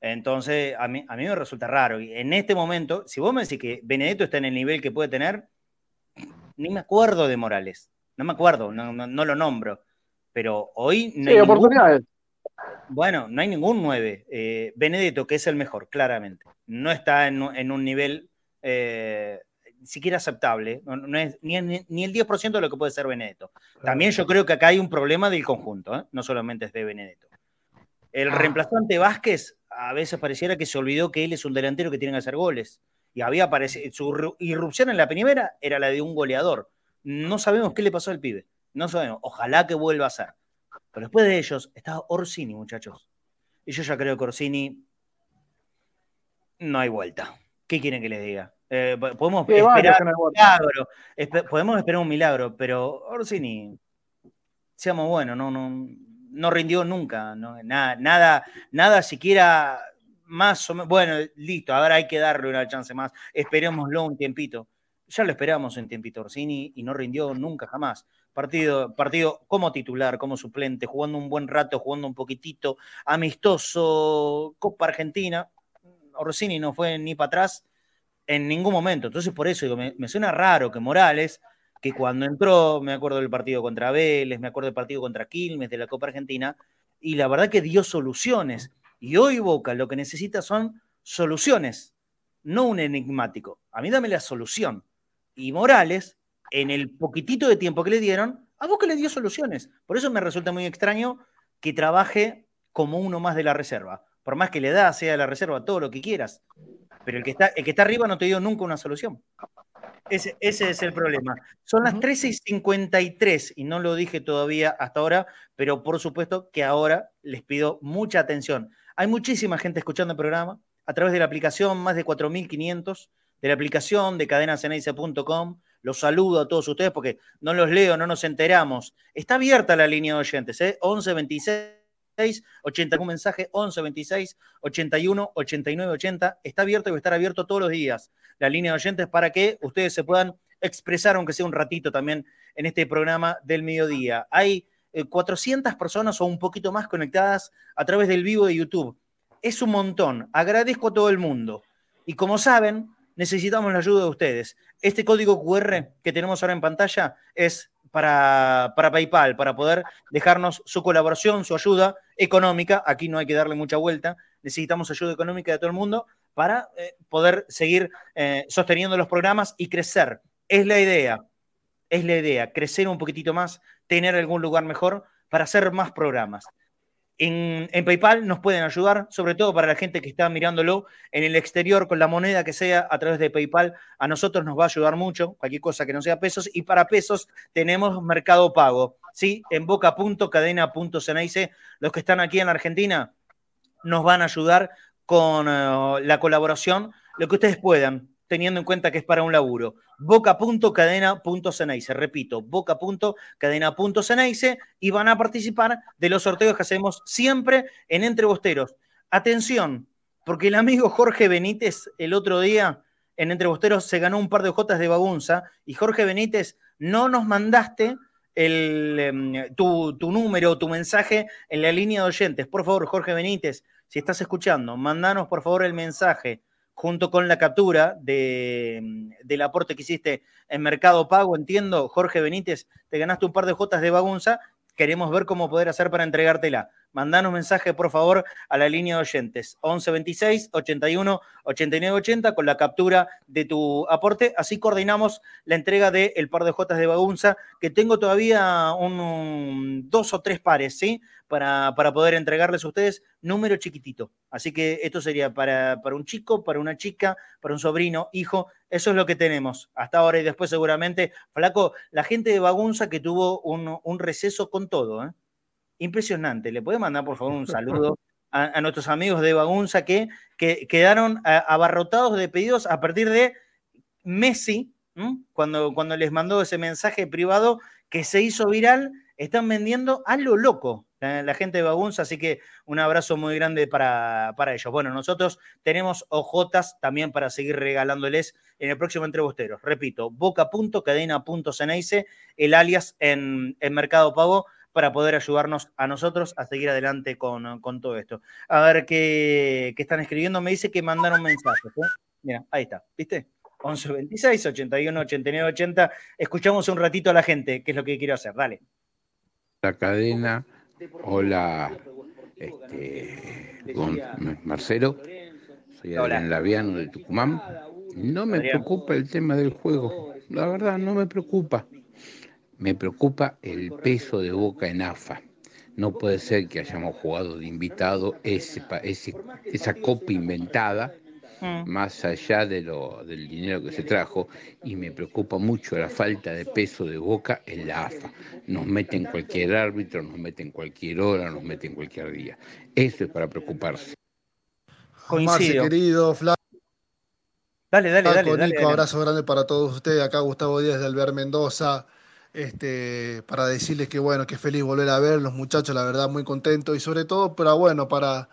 Entonces, a mí, a mí me resulta raro. Y en este momento, si vos me decís que Benedetto está en el nivel que puede tener, ni me acuerdo de Morales. No me acuerdo, no, lo nombro. Pero hoy no hay oportunidades. bueno, no hay ningún 9. Eh, Benedetto, que es el mejor, claramente. No está en, un nivel eh, siquiera aceptable, no, es ni, ni, el 10% de lo que puede ser Benedetto. También yo creo que acá hay un problema del conjunto, ¿eh? no solamente es de Benedetto. El ah. reemplazante Vázquez a veces pareciera que se olvidó que él es un delantero que tiene que hacer goles. Y había aparecido, su irrupción en la primera era la de un goleador. No sabemos qué le pasó al pibe. No sabemos. Ojalá que vuelva a ser. Pero después de ellos está Orsini, muchachos. Y yo ya creo que Orsini no hay vuelta. ¿Qué quieren que les diga? Eh, podemos esperar un milagro, podemos esperar un milagro, pero Orsini, seamos buenos, no, no, no rindió nunca, nada, nada, nada siquiera más o menos, bueno, listo, ahora hay que darle una chance más, esperémoslo un tiempito. ya lo esperamos en Tiempito Orsini y no rindió nunca jamás. Partido, partido como titular, como suplente, jugando un buen rato, jugando un poquitito, amistoso, Copa Argentina. Orsini no fue ni para atrás en ningún momento. Entonces, por eso me, me, suena raro que Morales, que cuando entró, me acuerdo del partido contra Vélez, me acuerdo del partido contra Quilmes de la Copa Argentina, y la verdad que dio soluciones. Y hoy Boca lo que necesita son soluciones, no un enigmático. A mí dame la solución y Morales, en el poquitito de tiempo que le dieron, a Boca le dio soluciones. Por eso me resulta muy extraño que trabaje como uno más de la reserva. Por más que le da, sea de la reserva, todo lo que quieras. Pero el que está, el que está arriba no te dio nunca una solución. Ese, ese, es el problema. Son las 13 y 53 y no lo dije todavía hasta ahora, pero por supuesto que ahora les pido mucha atención. Hay muchísima gente escuchando el programa a través de la aplicación, más de 4.500 de la aplicación de cadenaceneice.com. Los saludo a todos ustedes porque no los leo, no nos enteramos. Está abierta la línea de oyentes, ¿eh? 11 26 81 mensaje 11 26 81 89 80. Está abierto y va a estar abierto todos los días la línea de oyentes para que ustedes se puedan expresar, aunque sea un ratito también en este programa del mediodía. Hay 400 eh, personas o un poquito más conectadas a través del vivo de YouTube. Es un montón. Agradezco a todo el mundo. Y como saben, necesitamos la ayuda de ustedes. Este código QR que tenemos ahora en pantalla es para, para, PayPal, para poder dejarnos su colaboración, su ayuda económica. Aquí no hay que darle mucha vuelta. Necesitamos ayuda económica de todo el mundo para eh, poder seguir eh, sosteniendo los programas y crecer. Es la idea, es la idea, crecer un poquitito más, tener algún lugar mejor para hacer más programas. En, PayPal nos pueden ayudar, sobre todo para la gente que está mirándolo en el exterior con la moneda que sea a través de PayPal. A nosotros nos va a ayudar mucho, cualquier cosa que no sea pesos. Y para pesos tenemos Mercado Pago, ¿sí? En boca.cadena.ceneice. Los que están aquí en la Argentina nos van a ayudar con eh, la colaboración, lo que ustedes puedan teniendo en cuenta que es para un laburo. Boca.cadena.ceneice, repito, boca.cadena.ceneice y van a participar de los sorteos que hacemos siempre en Entrebosteros. Atención, porque el amigo Jorge Benítez el otro día en Entrebosteros se ganó un par de jotas de bagunza y Jorge Benítez no nos mandaste el, em, tu, tu número, tu mensaje en la línea de oyentes. Por favor, Jorge Benítez, si estás escuchando, mandanos por favor el mensaje junto con la captura de, del aporte que hiciste en Mercado Pago, entiendo, Jorge Benítez, te ganaste un par de jotas de bagunza, queremos ver cómo poder hacer para entregártela. Mandanos mensaje, por favor, a la línea de oyentes, 1126 81 89 80, con la captura de tu aporte. Así coordinamos la entrega del el par de jotas de bagunza, que tengo todavía un, dos o tres pares, ¿sí? para, poder entregarles a ustedes número chiquitito. Así que esto sería para, para, un chico, para una chica, para un sobrino, hijo. Eso es lo que tenemos hasta ahora y después seguramente, Flaco, la gente de Bagunza que tuvo un, receso con todo. ¿eh? Impresionante. ¿Le puede mandar por favor un saludo? A, nuestros amigos de Bagunza que, que quedaron abarrotados de pedidos a partir de Messi, cuando, cuando les mandó ese mensaje privado que se hizo viral, están vendiendo a lo loco la, gente de Bagunza, así que un abrazo muy grande para, para, ellos. Bueno, nosotros tenemos ojotas también para seguir regalándoles en el próximo Entrebosteros. Repito, boca.cadena.ceneice, el alias en, en, Mercado Pago, para poder ayudarnos a nosotros a seguir adelante con, con todo esto. A ver qué, qué, están escribiendo. Me dice que mandaron mensajes. ¿eh? Mira, ahí está, ¿viste? 11 26 81 89 80. Escuchamos un ratito a la gente, que es lo que quiero hacer. Dale. La cadena Hola, este, con Marcelo, soy Adrián Laviano de Tucumán. No me preocupa el tema del juego, la verdad no me preocupa. Me preocupa el peso de Boca en AFA. No puede ser que hayamos jugado de invitado ese, esa copa inventada Mm. más allá de lo, del dinero que se trajo, y me preocupa mucho la falta de peso de boca en la AFA. Nos meten cualquier árbitro, nos meten cualquier hora, nos meten cualquier día. Eso es para preocuparse. Coincido. querido, Flavio. Dale, dale, dale, dale, abrazo grande para todos ustedes. Acá Gustavo Díaz de Alber Mendoza. Este, para decirles que bueno, que feliz volver a ver los muchachos, la verdad, muy contento y sobre todo, pero bueno, para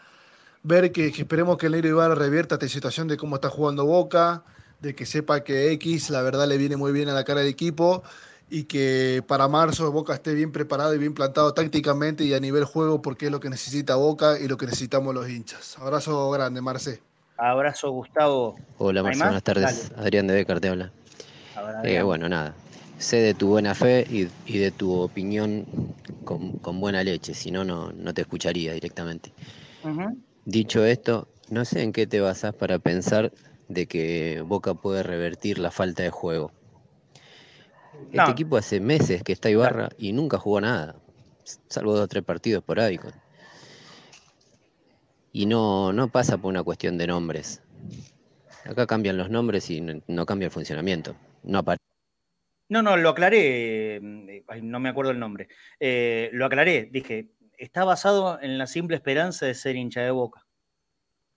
ver que, esperemos que el Negro Ibarra revierta esta situación de cómo está jugando Boca, de que sepa que X la verdad le viene muy bien a la cara del equipo y que para marzo Boca esté bien preparado y bien plantado tácticamente y a nivel juego porque es lo que necesita Boca y lo que necesitamos los hinchas. Abrazo grande, Marce. Abrazo, Gustavo. Hola, Marce, buenas tardes. Adrián de Becar te habla. Eh, bueno, nada. Sé de tu buena fe y, de tu opinión con, buena leche, si no, no te escucharía directamente. Dicho esto, no sé en qué te basás para pensar de que Boca puede revertir la falta de juego. Este equipo hace meses que está Ibarra y nunca jugó nada, salvo dos o tres partidos por ahí. Y no, no pasa por una cuestión de nombres. Acá cambian los nombres y no, cambia el funcionamiento. No No, no, lo aclaré, eh, no me acuerdo el nombre. Eh, lo aclaré, dije, está basado en la simple esperanza de ser hincha de boca.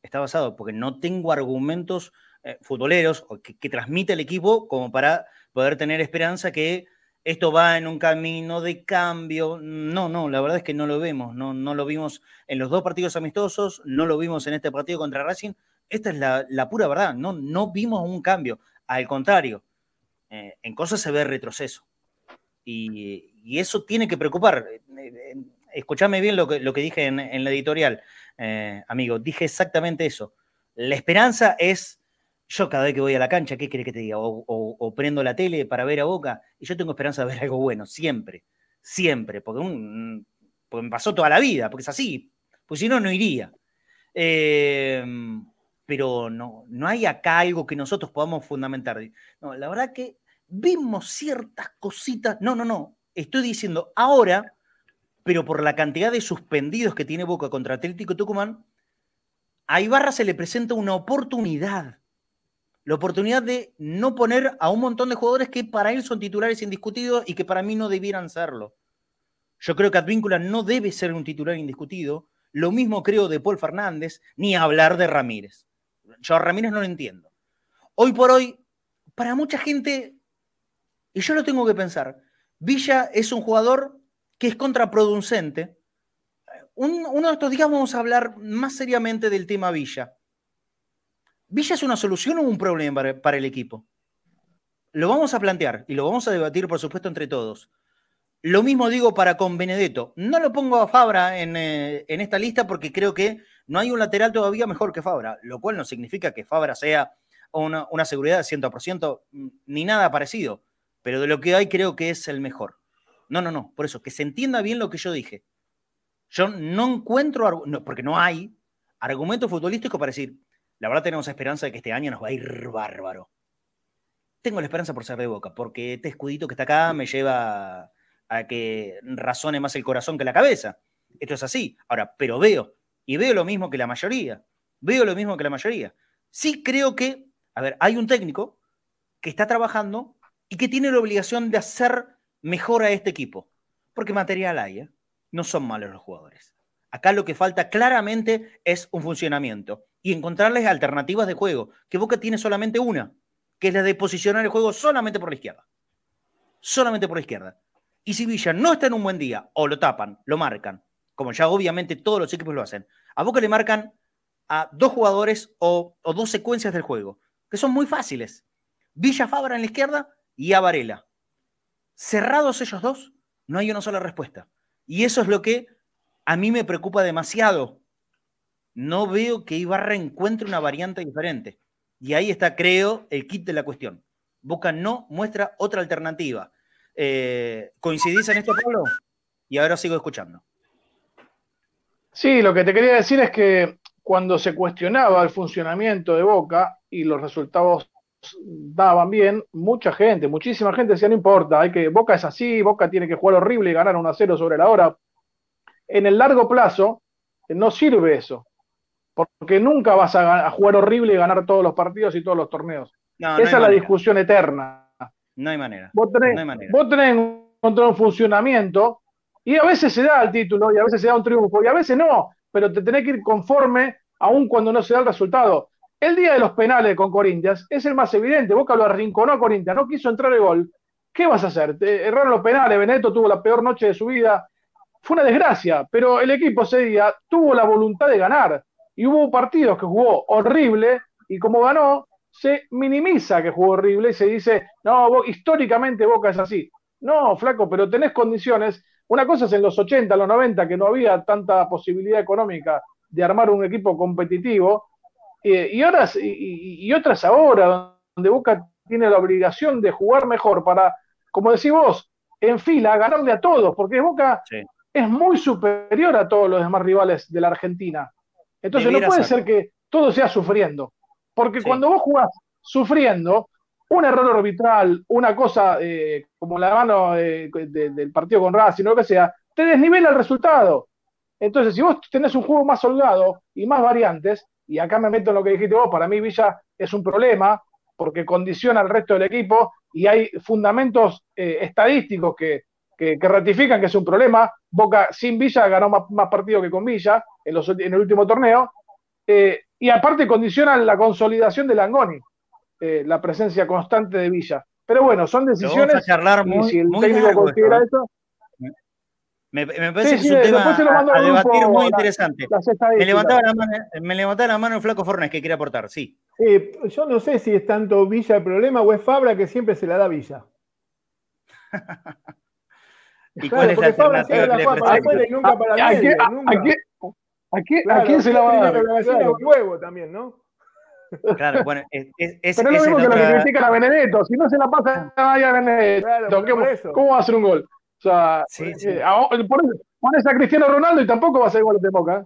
Está basado porque no tengo argumentos eh, futboleros que, que, transmite el equipo como para poder tener esperanza que esto va en un camino de cambio. No, no, la verdad es que no lo vemos. No, no lo vimos en los dos partidos amistosos, no lo vimos en este partido contra Racing. Esta es la, pura verdad. No, no vimos un cambio. Al contrario, eh, en cosas se ve retroceso. Y, eso tiene que preocupar. Eh, escuchame bien lo que, dije en, la editorial, amigo. Dije exactamente eso. La esperanza es yo cada vez que voy a la cancha, ¿qué querés que te diga? O, prendo la tele para ver a Boca y yo tengo esperanza de ver algo bueno, siempre, siempre, porque, me pasó toda la vida, porque es así, pues si no, no iría. Em, pero no, no hay acá algo que nosotros podamos fundamentar. No, la verdad que vimos ciertas cositas, no, no, no, estoy diciendo ahora, pero por la cantidad de suspendidos que tiene Boca contra Atlético Tucumán, a Ibarra se le presenta una oportunidad la oportunidad de no poner a un montón de jugadores que para él son titulares indiscutidos y que para mí no debieran serlo. Yo creo que Advíncula no debe ser un titular indiscutido. Lo mismo creo de Paul Fernández, ni hablar de Ramírez. Yo a Ramírez no lo entiendo. Hoy por hoy, para mucha gente, y yo lo tengo que pensar, Villa es un jugador que es contraproducente. uno de estos días vamos a hablar más seriamente del tema Villa. ¿Villa es una solución o un problema para, el equipo? Lo vamos a plantear y lo vamos a debatir, por supuesto, entre todos. Lo mismo digo para con Benedetto. No lo pongo a Fabra en, eh, esta lista porque creo que no hay un lateral todavía mejor que Fabra, lo cual no significa que Fabra sea una, una seguridad de 100% mm, ni nada parecido, pero de lo que hay creo que es el mejor. No, no, no, por eso, que se entienda bien lo que yo dije. Yo no encuentro, porque no hay argumento futbolístico para decir, la verdad tenemos esperanza de que este año nos va a ir bárbaro. Tengo la esperanza por ser de boca, porque este escudito que está acá me lleva a que razone más el corazón que la cabeza. Esto es así. Ahora, pero veo, y veo lo mismo que la mayoría. Veo lo mismo que la mayoría. Sí creo que, a ver, hay un técnico que está trabajando y que tiene la obligación de hacer mejor a este equipo. Porque material hay, ¿eh? no son malos los jugadores. Acá lo que falta claramente es un funcionamiento y encontrarles alternativas de juego, que Boca tiene solamente una, que es la de posicionar el juego solamente por la izquierda. Solamente por la izquierda. Y si Villa no está en un buen día, o lo tapan, lo marcan, como ya obviamente todos los equipos lo hacen, a Boca le marcan a dos jugadores o, dos secuencias del juego, que son muy fáciles. Villa Fabra en la izquierda y a Varela. Cerrados ellos dos, no hay una sola respuesta. Y eso es lo que a mí me preocupa demasiado no veo que Ibarra encuentre una variante diferente. Y ahí está, creo, el kit de la cuestión. Boca no muestra otra alternativa. Eh, ¿Coincidís en esto, Pablo? Y ahora sigo escuchando. Sí, lo que te quería decir es que cuando se cuestionaba el funcionamiento de Boca y los resultados daban bien, mucha gente, muchísima gente decía, no importa, hay que, Boca es así, Boca tiene que jugar horrible y ganar un a 0 sobre la hora. En el largo plazo no sirve eso porque nunca vas a, jugar horrible y ganar todos los partidos y todos los torneos. Esa es la discusión eterna. No hay manera. Vos tenés, Vos tenés un funcionamiento y a veces se da el título y a veces se da un triunfo y a veces no, pero te tenés que ir conforme aun cuando no se da el resultado. El día de los penales con Corinthians es el más evidente. Boca lo arrinconó a Corinthians, no quiso entrar el gol. ¿Qué vas a hacer? erraron los penales, Benedetto tuvo la peor noche de su vida. Fue una desgracia, pero el equipo ese día tuvo la voluntad de ganar y hubo partidos que jugó horrible y como ganó, se minimiza que jugó horrible y se dice, no, históricamente Boca es así. No, flaco, pero tenés condiciones. Una cosa es en los 80, los 90, que no había tanta posibilidad económica de armar un equipo competitivo, y, otras, y, otras ahora, donde Boca tiene la obligación de jugar mejor para, como decís vos, en fila, ganarle a todos, porque Boca es muy superior a todos los demás rivales de la Argentina. Entonces no puede ser que todo sea sufriendo. Porque cuando vos jugás sufriendo, un error arbitral, una cosa eh, como la mano eh, del partido con Racing o lo que sea, te desnivela el resultado. Entonces, si vos tenés un juego más holgado y más variantes, y acá me meto en lo que dijiste vos, para mí Villa es un problema porque condiciona al resto del equipo y hay fundamentos eh, estadísticos que, ratifican que es un problema. Boca sin Villa ganó más, partidos que con Villa en, los, en el último torneo. Y aparte condicionan la consolidación de Langoni, eh, la presencia constante de Villa. Pero bueno, son decisiones. A charlar muy, si el técnico considera ¿eh? eso. Me, parece que es un tema a, debatir muy interesante. me, levantaba la mano, me levantaba la mano el flaco Fornes que quiere aportar, sí. yo no sé si es tanto Villa el problema o es Fabra que siempre se la da Villa. ¿Y cuál es la alternativa que le y nunca para nadie, nunca. ¿A, quién, se la va a dar? Claro. huevo también, ¿no? Claro, bueno, es, es, Pero es lo mismo que lo que critica a Benedetto. Si no se la pasa a Benedetto, claro, ¿cómo, va a hacer un gol? O sea, sí, sí. Eh, pones a Cristiano Ronaldo y tampoco va a hacer gol de Boca.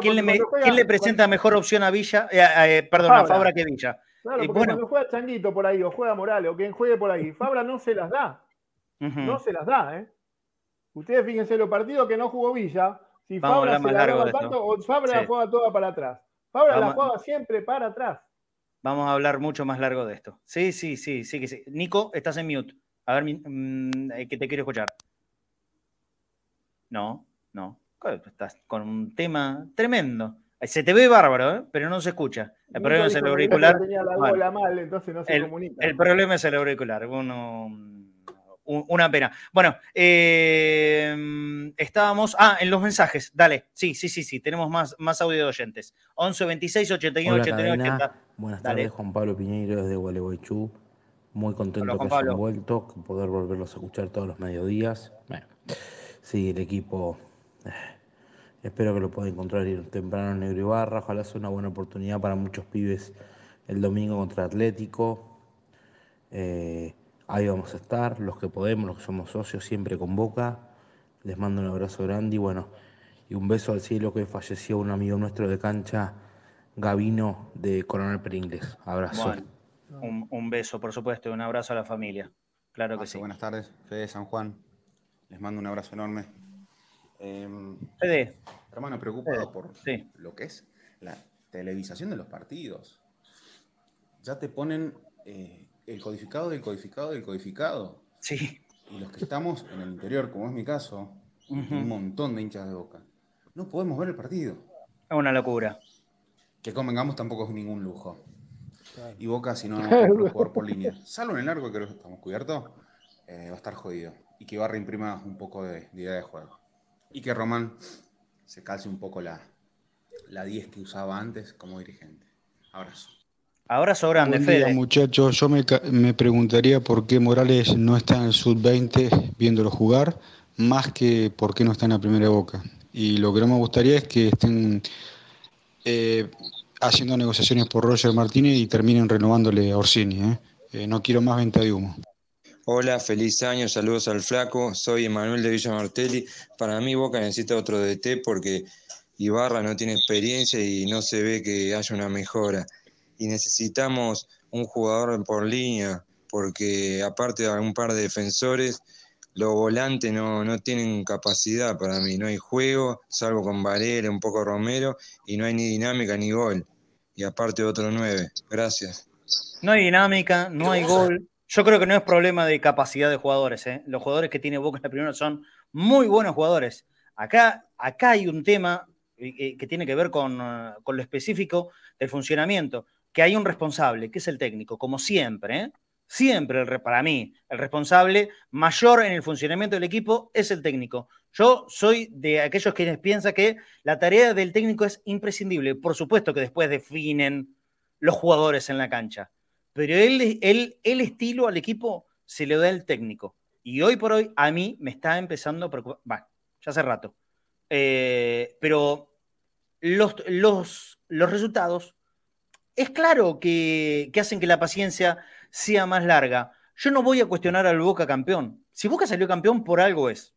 ¿Quién, le, ¿Quién, le, presenta mejor opción a Villa? Eh, eh, perdón, a Fabra que Villa. Claro, porque bueno. cuando juega Changuito por ahí, o juega Morales, o quien juegue por ahí, Fabra no se las da. No se las da, ¿eh? Ustedes fíjense los partidos que no jugó Villa, si Fabra se la juega tanto, o Fabra la juega toda para atrás. Fabra la juega siempre para atrás. Vamos a hablar mucho más largo de esto. Sí, sí, sí, sí, que sí. Nico, estás en mute. A ver, mm, eh, que te quiero escuchar. No, no. Estás con un tema tremendo. Se te ve bárbaro, ¿eh? pero no se escucha. El problema es el auricular. el, problema es el auricular. Uno una pena. Bueno, eh, estábamos. Ah, en los mensajes. Dale. Sí, sí, sí, sí. Tenemos más, más audio de oyentes. 11 26 81 89 80. Buenas tardes, Juan Pablo Piñeiro desde Gualeguaychú. Muy contento que hayan vuelto, poder volverlos a escuchar todos los mediodías. Bueno, sí, el equipo. Eh, espero que lo pueda encontrar temprano en Negro Ibarra. Ojalá sea una buena oportunidad para muchos pibes el domingo contra Atlético. Eh, Ahí vamos a estar, los que podemos, los que somos socios, siempre con Boca. Les mando un abrazo grande y bueno, y un beso al cielo que falleció un amigo nuestro de cancha, Gavino de Coronel Pringles. Abrazo. Un, beso, por supuesto, y un abrazo a la familia. Claro que sí. Buenas tardes, Fede San Juan. Les mando un abrazo enorme. Eh, Fede. Hermano, preocupado por lo que es la televisación de los partidos. Ya te ponen eh, el codificado del codificado del codificado. Sí. Y los que estamos en el interior, como es mi caso, un montón de hinchas de boca, no podemos ver el partido. Es una locura. Que convengamos tampoco es ningún lujo. Y Boca, si no, no jugar por línea. Salvo en el largo, que estamos cubiertos, eh, va a estar jodido. Y que va a reimprimir un poco de, idea de juego. Y que Román se calce un poco la, la 10 que usaba antes como dirigente. Abrazo. Ahora sobran de Fede. muchachos, yo me, me, preguntaría por qué Morales no está en el sub-20 viéndolo jugar, más que por qué no está en la primera boca. Y lo que no me gustaría es que estén eh, haciendo negociaciones por Roger Martínez y terminen renovándole a Orsini. ¿eh? Eh, no quiero más venta de humo. Hola, feliz año, saludos al flaco, soy Emanuel de Villa Martelli. Para mí Boca necesita otro DT porque Ibarra no tiene experiencia y no se ve que haya una mejora y necesitamos un jugador por línea, porque aparte de un par de defensores, los volantes no, no tienen capacidad para mí, no hay juego, salvo con Varela, un poco Romero, y no hay ni dinámica ni gol. Y aparte otro nueve. Gracias. No hay dinámica, no hay gol. Yo creo que no es problema de capacidad de jugadores. ¿eh? Los jugadores que tiene Boca en la primera son muy buenos jugadores. Acá, acá hay un tema eh, eh, que tiene que ver con, con lo específico del funcionamiento que hay un responsable, que es el técnico, como siempre, ¿eh? siempre el, para mí, el responsable mayor en el funcionamiento del equipo es el técnico. Yo soy de aquellos quienes piensan que la tarea del técnico es imprescindible. Por supuesto que después definen los jugadores en la cancha. Pero el estilo al equipo se le da el técnico. Y hoy por hoy a mí me está empezando a preocupar. Bueno, ya hace rato. Eh, pero los, resultados es claro que hacen que la paciencia sea más larga. Yo no voy a cuestionar al Boca campeón. Si Boca salió campeón, por algo es.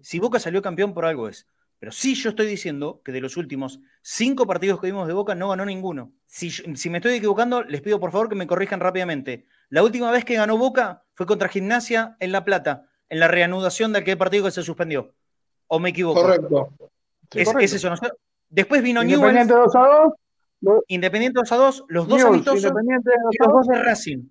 Si Boca salió campeón, por algo es. Pero sí yo estoy diciendo que de los últimos cinco partidos que vimos de Boca no ganó ninguno. Si, si, me estoy equivocando, les pido por favor que me corrijan rápidamente. La última vez que ganó Boca fue contra Gimnasia en La Plata, en la reanudación de aquel partido que se suspendió. ¿O me equivoco? Correcto. es, eso. ¿no? Después vino Independiente 2 a 2. Independiente 2 a 2, los dos amistosos y los dos de Racing.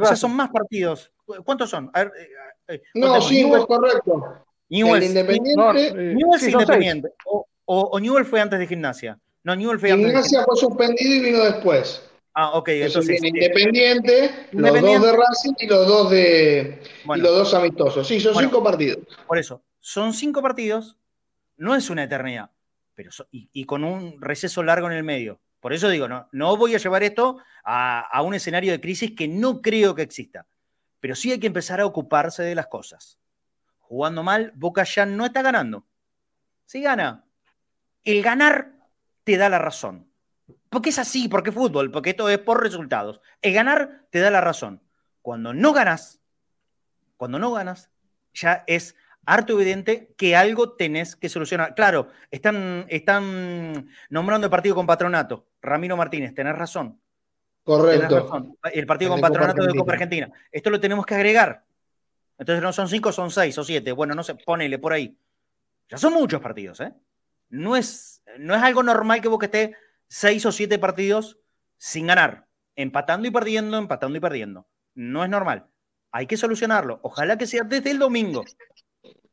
O sea, son más partidos. ¿Cuántos son? A ver, eh, eh, no, cinco es correcto. Newell, Independiente. Newell es Independiente. O, o, Newell fue antes de Gimnasia. No, Newell fue antes Gimnasia fue suspendido y vino después. Ah, ok. Entonces, Independiente, los dos de Racing y los dos de y los dos amistosos. Sí, son cinco partidos. Por eso, son cinco partidos, no es una eternidad, pero y, y, con un receso largo en el medio. Por eso digo, no, no voy a llevar esto a, a un escenario de crisis que no creo que exista. Pero sí hay que empezar a ocuparse de las cosas jugando mal, Boca ya no está ganando. Si gana, el ganar te da la razón. Porque es así, porque es fútbol, porque esto es por resultados. El ganar te da la razón. Cuando no ganas, cuando no ganas, ya es harto evidente que algo tenés que solucionar. Claro, están, están nombrando el partido con patronato. Ramiro Martínez, tenés razón. Correcto. El partido con patronato de Copa Argentina. Esto lo tenemos que agregar. Entonces no son cinco, son seis o siete. Bueno, no sé, ponele por ahí. Ya son muchos partidos, ¿eh? No es, no es algo normal que que esté seis o siete partidos sin ganar, empatando y perdiendo, empatando y perdiendo. No es normal. Hay que solucionarlo. Ojalá que sea desde el domingo.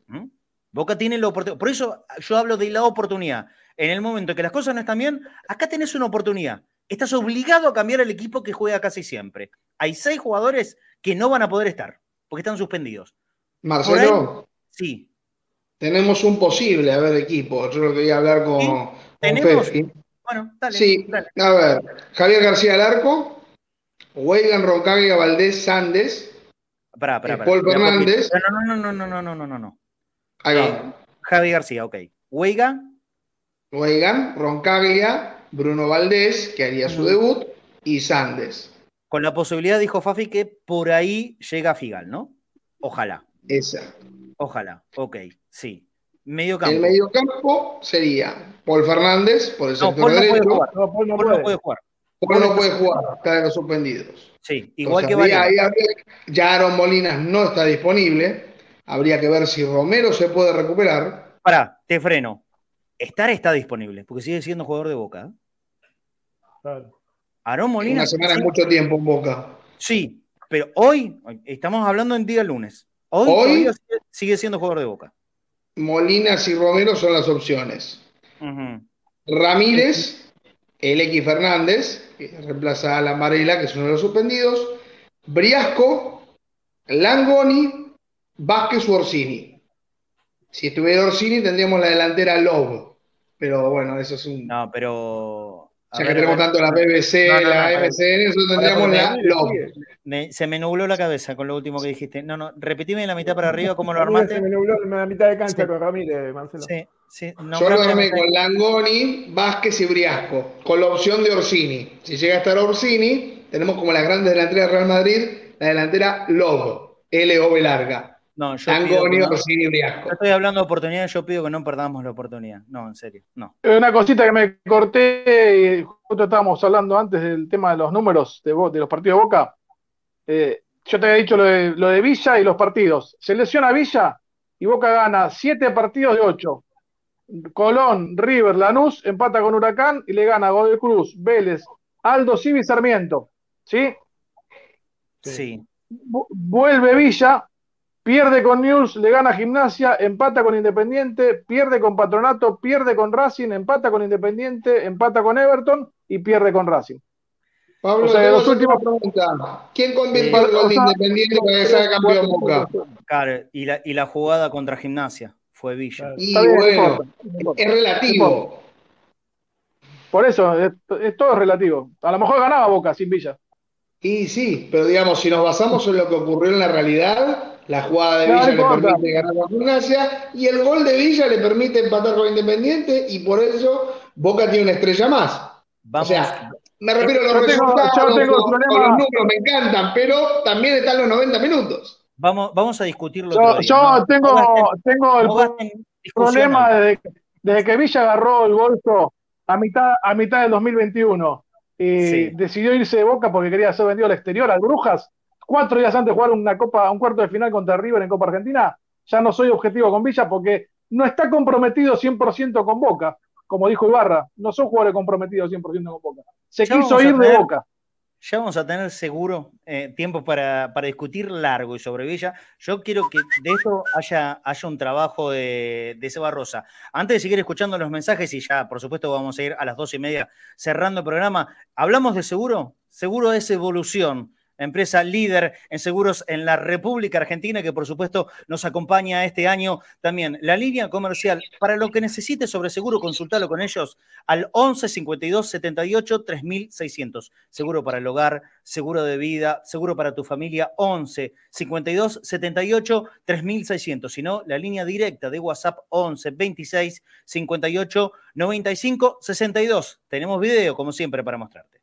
¿Mm? Boca tiene la oportunidad. Por eso yo hablo de la oportunidad. En el momento que las cosas no están bien, acá tenés una oportunidad. Estás obligado a cambiar el equipo que juega casi siempre. Hay seis jugadores que no van a poder estar porque están suspendidos. Marcelo. sí. Tenemos un posible, a ver, equipo. Yo lo quería hablar con, ¿Tenemos? Bueno, dale. Sí, a ver, Javier García Larco, Weigan Roncaglia Valdés Sandes, pará, pará, Paul Fernández. No, no, no, no, no, no, no, no, no. Eh, Javi García, ok. Weigan. Weigan, Roncaglia, Bruno Valdés, que haría su debut, y Sandes. Con la posibilidad, dijo Fafi, que por ahí llega Figal, ¿no? Ojalá. Exacto. Ojalá, ok, sí. Medio campo. El medio campo sería Paul Fernández por el sector Paul derecho. No, no, Paul no, puede. jugar. Paul no puede jugar, está de los suspendidos. Sí, igual que Varela. Ya Aaron Molinas no está disponible. Habría que ver si Romero se puede recuperar. Pará, te freno. Estar está disponible, porque sigue siendo jugador de Boca. ¿eh? Claro. Aarón Molina. Una semana es mucho tiempo en Boca. Sí, pero hoy, estamos hablando en día lunes. Hoy, sigue, siendo jugador de Boca. Molinas y Romero son las opciones. Ramírez, el X Fernández, que reemplaza a la Marela, que es uno de los suspendidos. Briasco, Langoni, Vázquez u Orsini. Si estuviera Orsini, tendríamos la delantera Lobo. Pero bueno, eso es un. No, pero ya que tenemos tanto la BBC, la MCN, nosotros tendríamos la LOB. se me nubló la cabeza con lo último que dijiste. No, no, repetime la mitad para arriba, ¿cómo lo armaste? Se me nubló la mitad de cancha con Ramírez, Marcelo. Sí, sí. Yo lo armé con Langoni, Vázquez y Briasco, con la opción de Orsini. Si llega a estar Orsini, tenemos como la grande delantera de Real Madrid, la delantera LOB, L-O-B larga. No, yo estoy hablando de oportunidades, yo pido que no perdamos la oportunidad. No, en serio, no. Una cosita que me corté, y justo estábamos hablando antes del tema de los números de, de los partidos de Boca. Eh, yo te había dicho lo de, lo de Villa y los partidos. Se lesiona Villa y Boca gana 7 partidos de 8. Colón, River, Lanús empata con Huracán y le gana Godoy Cruz, Vélez, Aldo, Civi, Sarmiento. ¿Sí? Sí. Vuelve Villa, Pierde con News, le gana Gimnasia, empata con Independiente, pierde con Patronato, pierde con Racing, empata con Independiente, empata con Everton y pierde con Racing. Pablo, o sea, los últimos pregunta. ¿Quién gol de Independiente para que sea campeón Boca? Claro, y la, y la jugada contra Gimnasia fue Villa. Y bueno, es relativo. Por eso, es, es todo relativo. A lo mejor ganaba Boca sin Villa. Y sí, pero digamos, si nos basamos en lo que ocurrió en la realidad, la jugada de Villa no le permite ganar con Gimnasia y el gol de Villa le permite empatar con Independiente y por eso Boca tiene una estrella más. O sea, me refiero a los Yo tengo- resultados yo tengo el o- o problema- los números me encantan, pero también están los 90 minutos. Vamos, vamos a discutirlo. Yo, día, yo ¿no? tengo, gasten- tengo el problema desde, desde que Villa agarró el bolso a mitad, a mitad del 2021 y Sí. decidió irse de Boca porque quería ser vendido al exterior, al Brujas, cuatro días antes de jugar una copa, un cuarto de final contra River en Copa Argentina, ya no soy objetivo con Villa porque no está comprometido 100% con Boca, como dijo Ibarra, no son jugadores comprometidos 100% con Boca. Se Ya quiso ir de Boca. Ya vamos a tener seguro eh, tiempo para, para discutir largo y sobre Villa. Yo quiero que de esto haya, haya un trabajo de, de Seba Rosa. Antes de seguir escuchando los mensajes, y ya por supuesto vamos a ir a las dos y media cerrando el programa, ¿hablamos de seguro? Seguro es evolución. Empresa líder en seguros en la República Argentina, que por supuesto nos acompaña este año también. La línea comercial, para lo que necesites sobre seguro, consultalo con ellos al 11 52 78 3600. Seguro para el hogar, seguro de vida, seguro para tu familia, 11 52 78 3600. Si no, la línea directa de WhatsApp 11 26 58 95 62. Tenemos video, como siempre, para mostrarte.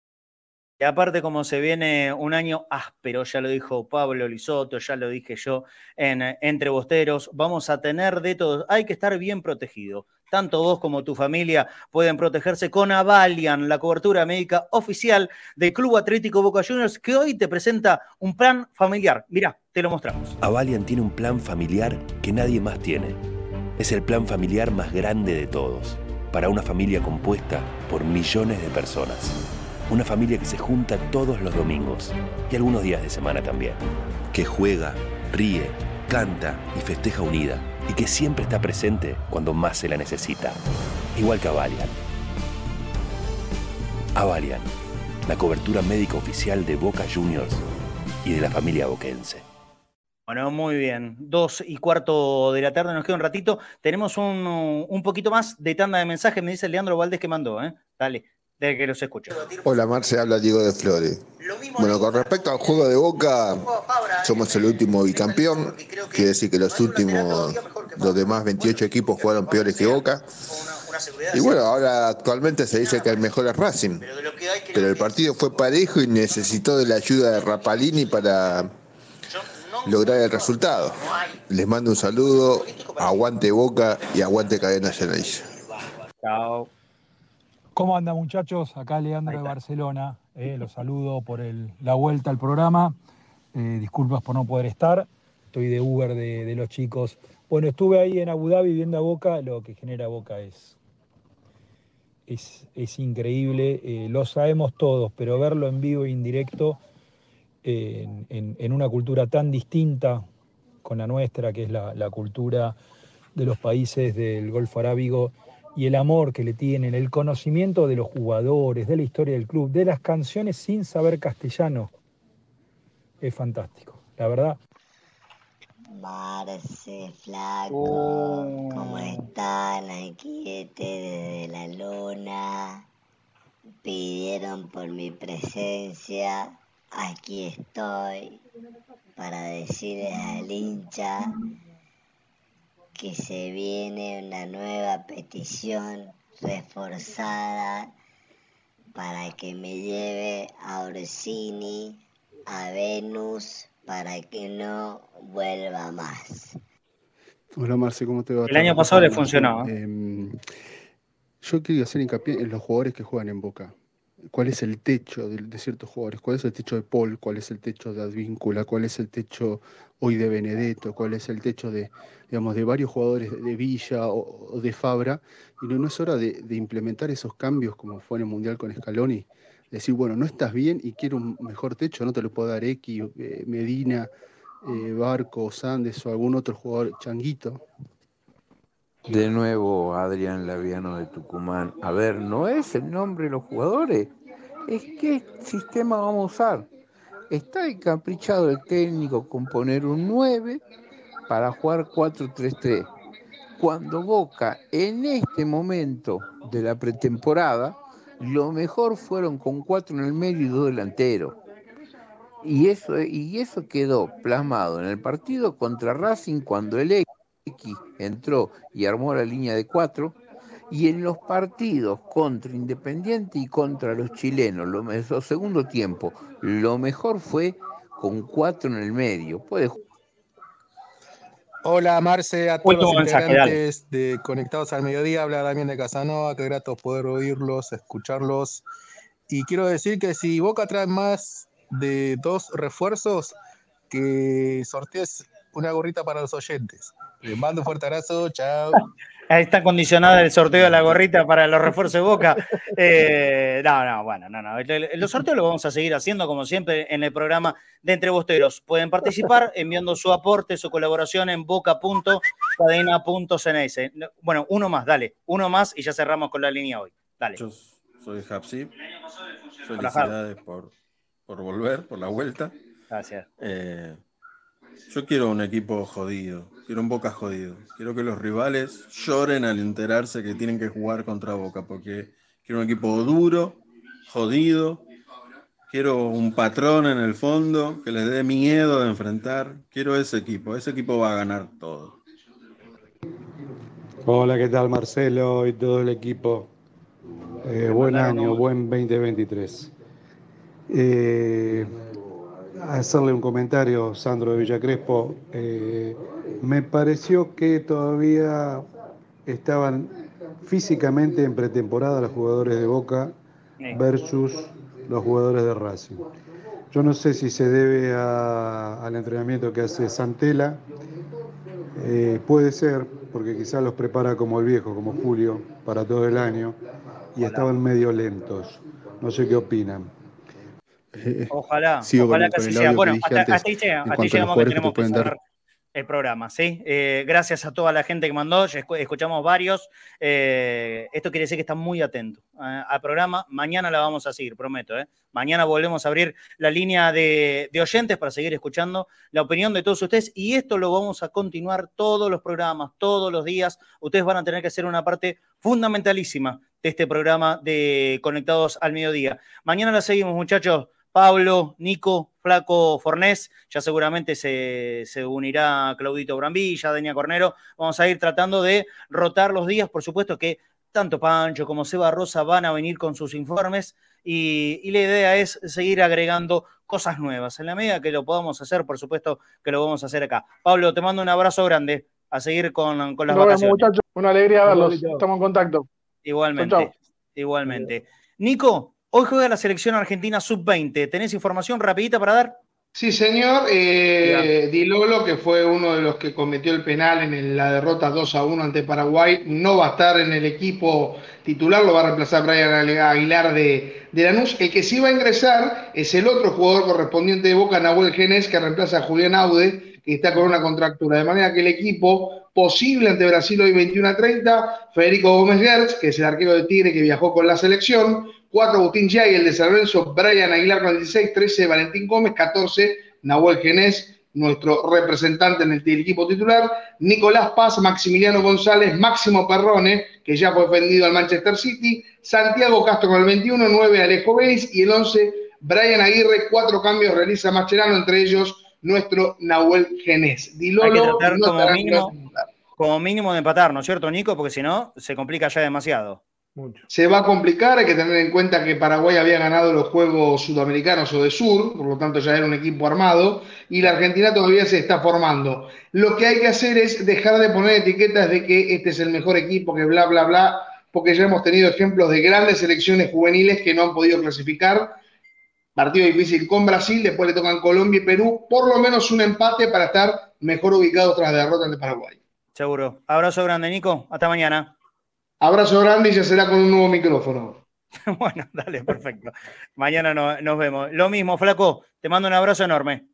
Y aparte, como se viene un año áspero, ya lo dijo Pablo Lisoto, ya lo dije yo en eh, Entre Bosteros, vamos a tener de todo. Hay que estar bien protegido. Tanto vos como tu familia pueden protegerse con Avalian, la cobertura médica oficial del Club Atlético Boca Juniors, que hoy te presenta un plan familiar. Mirá, te lo mostramos. Avalian tiene un plan familiar que nadie más tiene. Es el plan familiar más grande de todos, para una familia compuesta por millones de personas. Una familia que se junta todos los domingos y algunos días de semana también. Que juega, ríe, canta y festeja unida y que siempre está presente cuando más se la necesita. Igual que Avalian. Avalian, la cobertura médica oficial de Boca Juniors y de la familia boquense. Bueno, muy bien. Dos y cuarto de la tarde, nos queda un ratito. Tenemos un, un poquito más de tanda de mensajes, me dice Leandro Valdés que mandó, ¿eh? Dale, de que los escucho. Hola Marce, habla Diego de Flores. Bueno, con respecto al juego de Boca, somos el último bicampeón. Quiere decir que los últimos, los demás 28 equipos jugaron peores que Boca. Y bueno, ahora actualmente se dice que el mejor es Racing. Pero el partido fue parejo y necesitó de la ayuda de Rapalini para lograr el resultado. Les mando un saludo, aguante Boca y aguante Cadena Generation. Chao. ¿Cómo anda muchachos? Acá Leandro de Barcelona. eh, los saludo por el- la vuelta al programa. Eh, disculpas por no poder estar. Estoy de Uber de, de los chicos. Bueno, estuve ahí en Abu Dhabi viendo a Boca. Lo que genera Boca es, es, es increíble. eh, lo sabemos todos, pero verlo en vivo e indirecto en, en- en una cultura tan distinta con la nuestra, que es la, la cultura de los países del Golfo Arábigo, y el amor que le tienen, el conocimiento de los jugadores, de la historia del club, de las canciones sin saber castellano, es fantástico. La verdad, Marce, flaco, ¿cómo están? Aquí este desde la luna. Pidieron por mi presencia. Aquí estoy para decirles al hincha que se viene una nueva petición reforzada para que me lleve a Orsini, a Venus, para que no vuelva más. Hola Marce, ¿cómo te va? El año pasado le funcionó, Em, yo quería hacer hincapié en los jugadores que juegan en Boca. ¿Cuál es el techo de, ciertos jugadores? ¿Cuál es el techo de Paul? ¿Cuál es el techo de Advíncula? ¿Cuál es el techo hoy de Benedetto? ¿Cuál es el techo de, digamos, de varios jugadores de Villa o, de Fabra? Y no, es hora de, de implementar esos cambios como fue en el Mundial con Scaloni. Decir, bueno, no estás bien y quiero un mejor techo, no te lo puedo dar X, eh, Medina, eh, Barco, Sandes o algún otro jugador, Changuito. De nuevo, Adrián Laviano de Tucumán. A ver, no es el nombre de los jugadores, es qué sistema vamos a usar. Está encaprichado el técnico con poner un 9 para jugar 4-3-3. Cuando Boca, en este momento de la pretemporada, lo mejor fueron con cuatro en el medio y dos delanteros. Y eso, y eso quedó plasmado en el partido contra Racing cuando el X entró y armó la línea de cuatro. Y en los partidos contra Independiente y contra los chilenos, lo, segundo tiempo, lo mejor fue con cuatro en el medio. Puede Hola Marce, a todos los integrantes de Conectados al Mediodía, habla también de Casanova, qué grato poder oírlos, escucharlos. Y quiero decir que si Boca trae más de dos refuerzos, que sortees una gorrita para los oyentes. Les mando un fuerte abrazo, chao. Ahí está condicionada el sorteo de la gorrita para los refuerzos de Boca. Eh, no, no, bueno, no, no. Los sorteos los vamos a seguir haciendo como siempre en el programa de Entre Bosteros. Pueden participar enviando su aporte, su colaboración en boca.cadena.cns. Bueno, uno más, dale. Uno más y ya cerramos con la línea hoy. Dale. Yo soy Hapsi. Felicidades por, por volver, por la vuelta. Gracias. Eh, yo quiero un equipo jodido, quiero un Boca jodido. Quiero que los rivales lloren al enterarse que tienen que jugar contra Boca, porque quiero un equipo duro, jodido. Quiero un patrón en el fondo que les dé miedo de enfrentar. Quiero ese equipo, ese equipo va a ganar todo. Hola, ¿qué tal Marcelo y todo el equipo? Eh, buen año, buen 2023. Eh, hacerle un comentario, Sandro de Villacrespo. Eh, me pareció que todavía estaban físicamente en pretemporada los jugadores de Boca versus los jugadores de Racing. Yo no sé si se debe al entrenamiento que hace Santela. Eh, puede ser, porque quizás los prepara como el viejo, como Julio, para todo el año, y estaban medio lentos. No sé qué opinan. Ojalá, ojalá que así sea. Bueno, hasta, ahí, llegamos que tenemos que cerrar el programa, ¿sí? Eh, gracias a toda la gente que mandó, escuchamos varios. Eh, esto quiere decir que están muy atentos eh, al programa. Mañana la vamos a seguir, prometo. Mañana volvemos a abrir la línea de, de, oyentes para seguir escuchando la opinión de todos ustedes y esto lo vamos a continuar todos los programas, todos los días. Ustedes van a tener que ser una parte fundamentalísima de este programa de Conectados al Mediodía. Mañana la seguimos, muchachos. Pablo, Nico, Flaco Fornés, ya seguramente se, unirá Claudito Brambilla, Deña Cornero. Vamos a ir tratando de rotar los días, por supuesto que tanto Pancho como Seba Rosa van a venir con sus informes y, la idea es seguir agregando cosas nuevas. En la medida que lo podamos hacer, por supuesto que lo vamos a hacer acá. Pablo, te mando un abrazo grande a seguir con, con las vacaciones. muchachos. Una alegría verlos. Estamos en contacto. Igualmente. Igualmente. Nico, Hoy juega la selección argentina sub-20. ¿Tenés información rapidita para dar? Sí, señor. Eh, Di Lolo, que fue uno de los que cometió el penal en la derrota 2 a 1 ante Paraguay, no va a estar en el equipo titular, lo va a reemplazar Brian Aguilar de, de Lanús. El que sí va a ingresar es el otro jugador correspondiente de Boca, Nahuel Genes, que reemplaza a Julián Aude, que está con una contractura. De manera que el equipo posible ante Brasil hoy 21 a 30, Federico Gómez Gertz, que es el arquero de Tigre que viajó con la selección, 4 Agustín y el de San Lorenzo, Brian Aguilar con el 16, 13 Valentín Gómez, 14 Nahuel Genés, nuestro representante en el, equipo titular, Nicolás Paz, Maximiliano González, Máximo Perrone, que ya fue vendido al Manchester City, Santiago Castro con el 21, 9 Alejo Beis y el 11 Brian Aguirre, cuatro cambios realiza Mascherano, entre ellos nuestro Nahuel Genés. Dilolo, como, mínimo, como mínimo de empatar, ¿no es cierto, Nico? Porque si no, se complica ya demasiado. Se va a complicar, hay que tener en cuenta que Paraguay había ganado los Juegos Sudamericanos o de Sur, por lo tanto ya era un equipo armado, y la Argentina todavía se está formando. Lo que hay que hacer es dejar de poner etiquetas de que este es el mejor equipo, que bla, bla, bla, porque ya hemos tenido ejemplos de grandes selecciones juveniles que no han podido clasificar. Partido difícil con Brasil, después le tocan Colombia y Perú, por lo menos un empate para estar mejor ubicados tras la derrota de Paraguay. Seguro. Abrazo grande, Nico. Hasta mañana. Abrazo grande y ya será con un nuevo micrófono. bueno, dale, perfecto. Mañana nos vemos. Lo mismo, Flaco, te mando un abrazo enorme.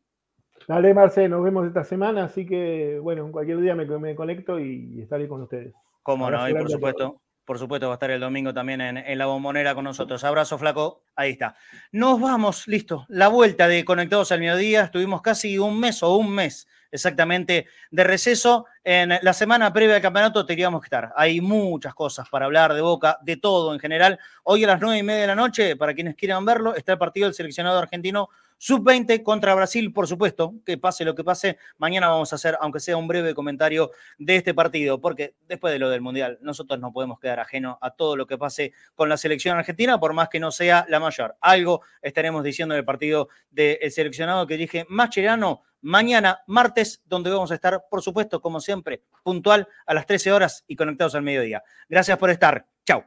Dale, Marce, nos vemos esta semana, así que, bueno, cualquier día me, me conecto y estaré con ustedes. Cómo no, y por supuesto, por supuesto va a estar el domingo también en, la bombonera con nosotros. Abrazo, flaco. Ahí está. Nos vamos, listo. La vuelta de Conectados al Mediodía. Estuvimos casi un mes o un mes exactamente de receso. En la semana previa al campeonato teníamos que estar. Hay muchas cosas para hablar de Boca, de todo en general. Hoy a las nueve y media de la noche, para quienes quieran verlo, está el partido del seleccionado argentino Sub-20 contra Brasil, por supuesto, que pase lo que pase. Mañana vamos a hacer, aunque sea un breve comentario de este partido, porque después de lo del Mundial, nosotros no podemos quedar ajenos a todo lo que pase con la selección argentina, por más que no sea la mayor. Algo estaremos diciendo en el partido del seleccionado que dije Mascherano mañana, martes, donde vamos a estar, por supuesto, como siempre, puntual a las 13 horas y conectados al mediodía. Gracias por estar. Chao.